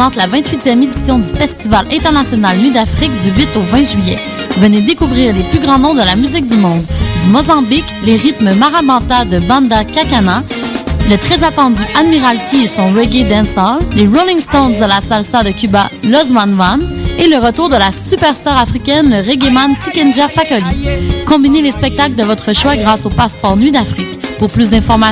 La 28e édition du Festival international Nuit d'Afrique du 8 au 20 juillet. Venez découvrir les plus grands noms de la musique du monde. Du Mozambique, les rythmes marabanta de Banda Kakana, le très attendu Admiralty et son reggae dancehall, les Rolling Stones de la salsa de Cuba, Los Van Van, et le retour de la superstar africaine, le reggaeman Tikenja Fakoli. Combinez les spectacles de votre choix grâce au passeport Nuit d'Afrique. Pour plus d'informations,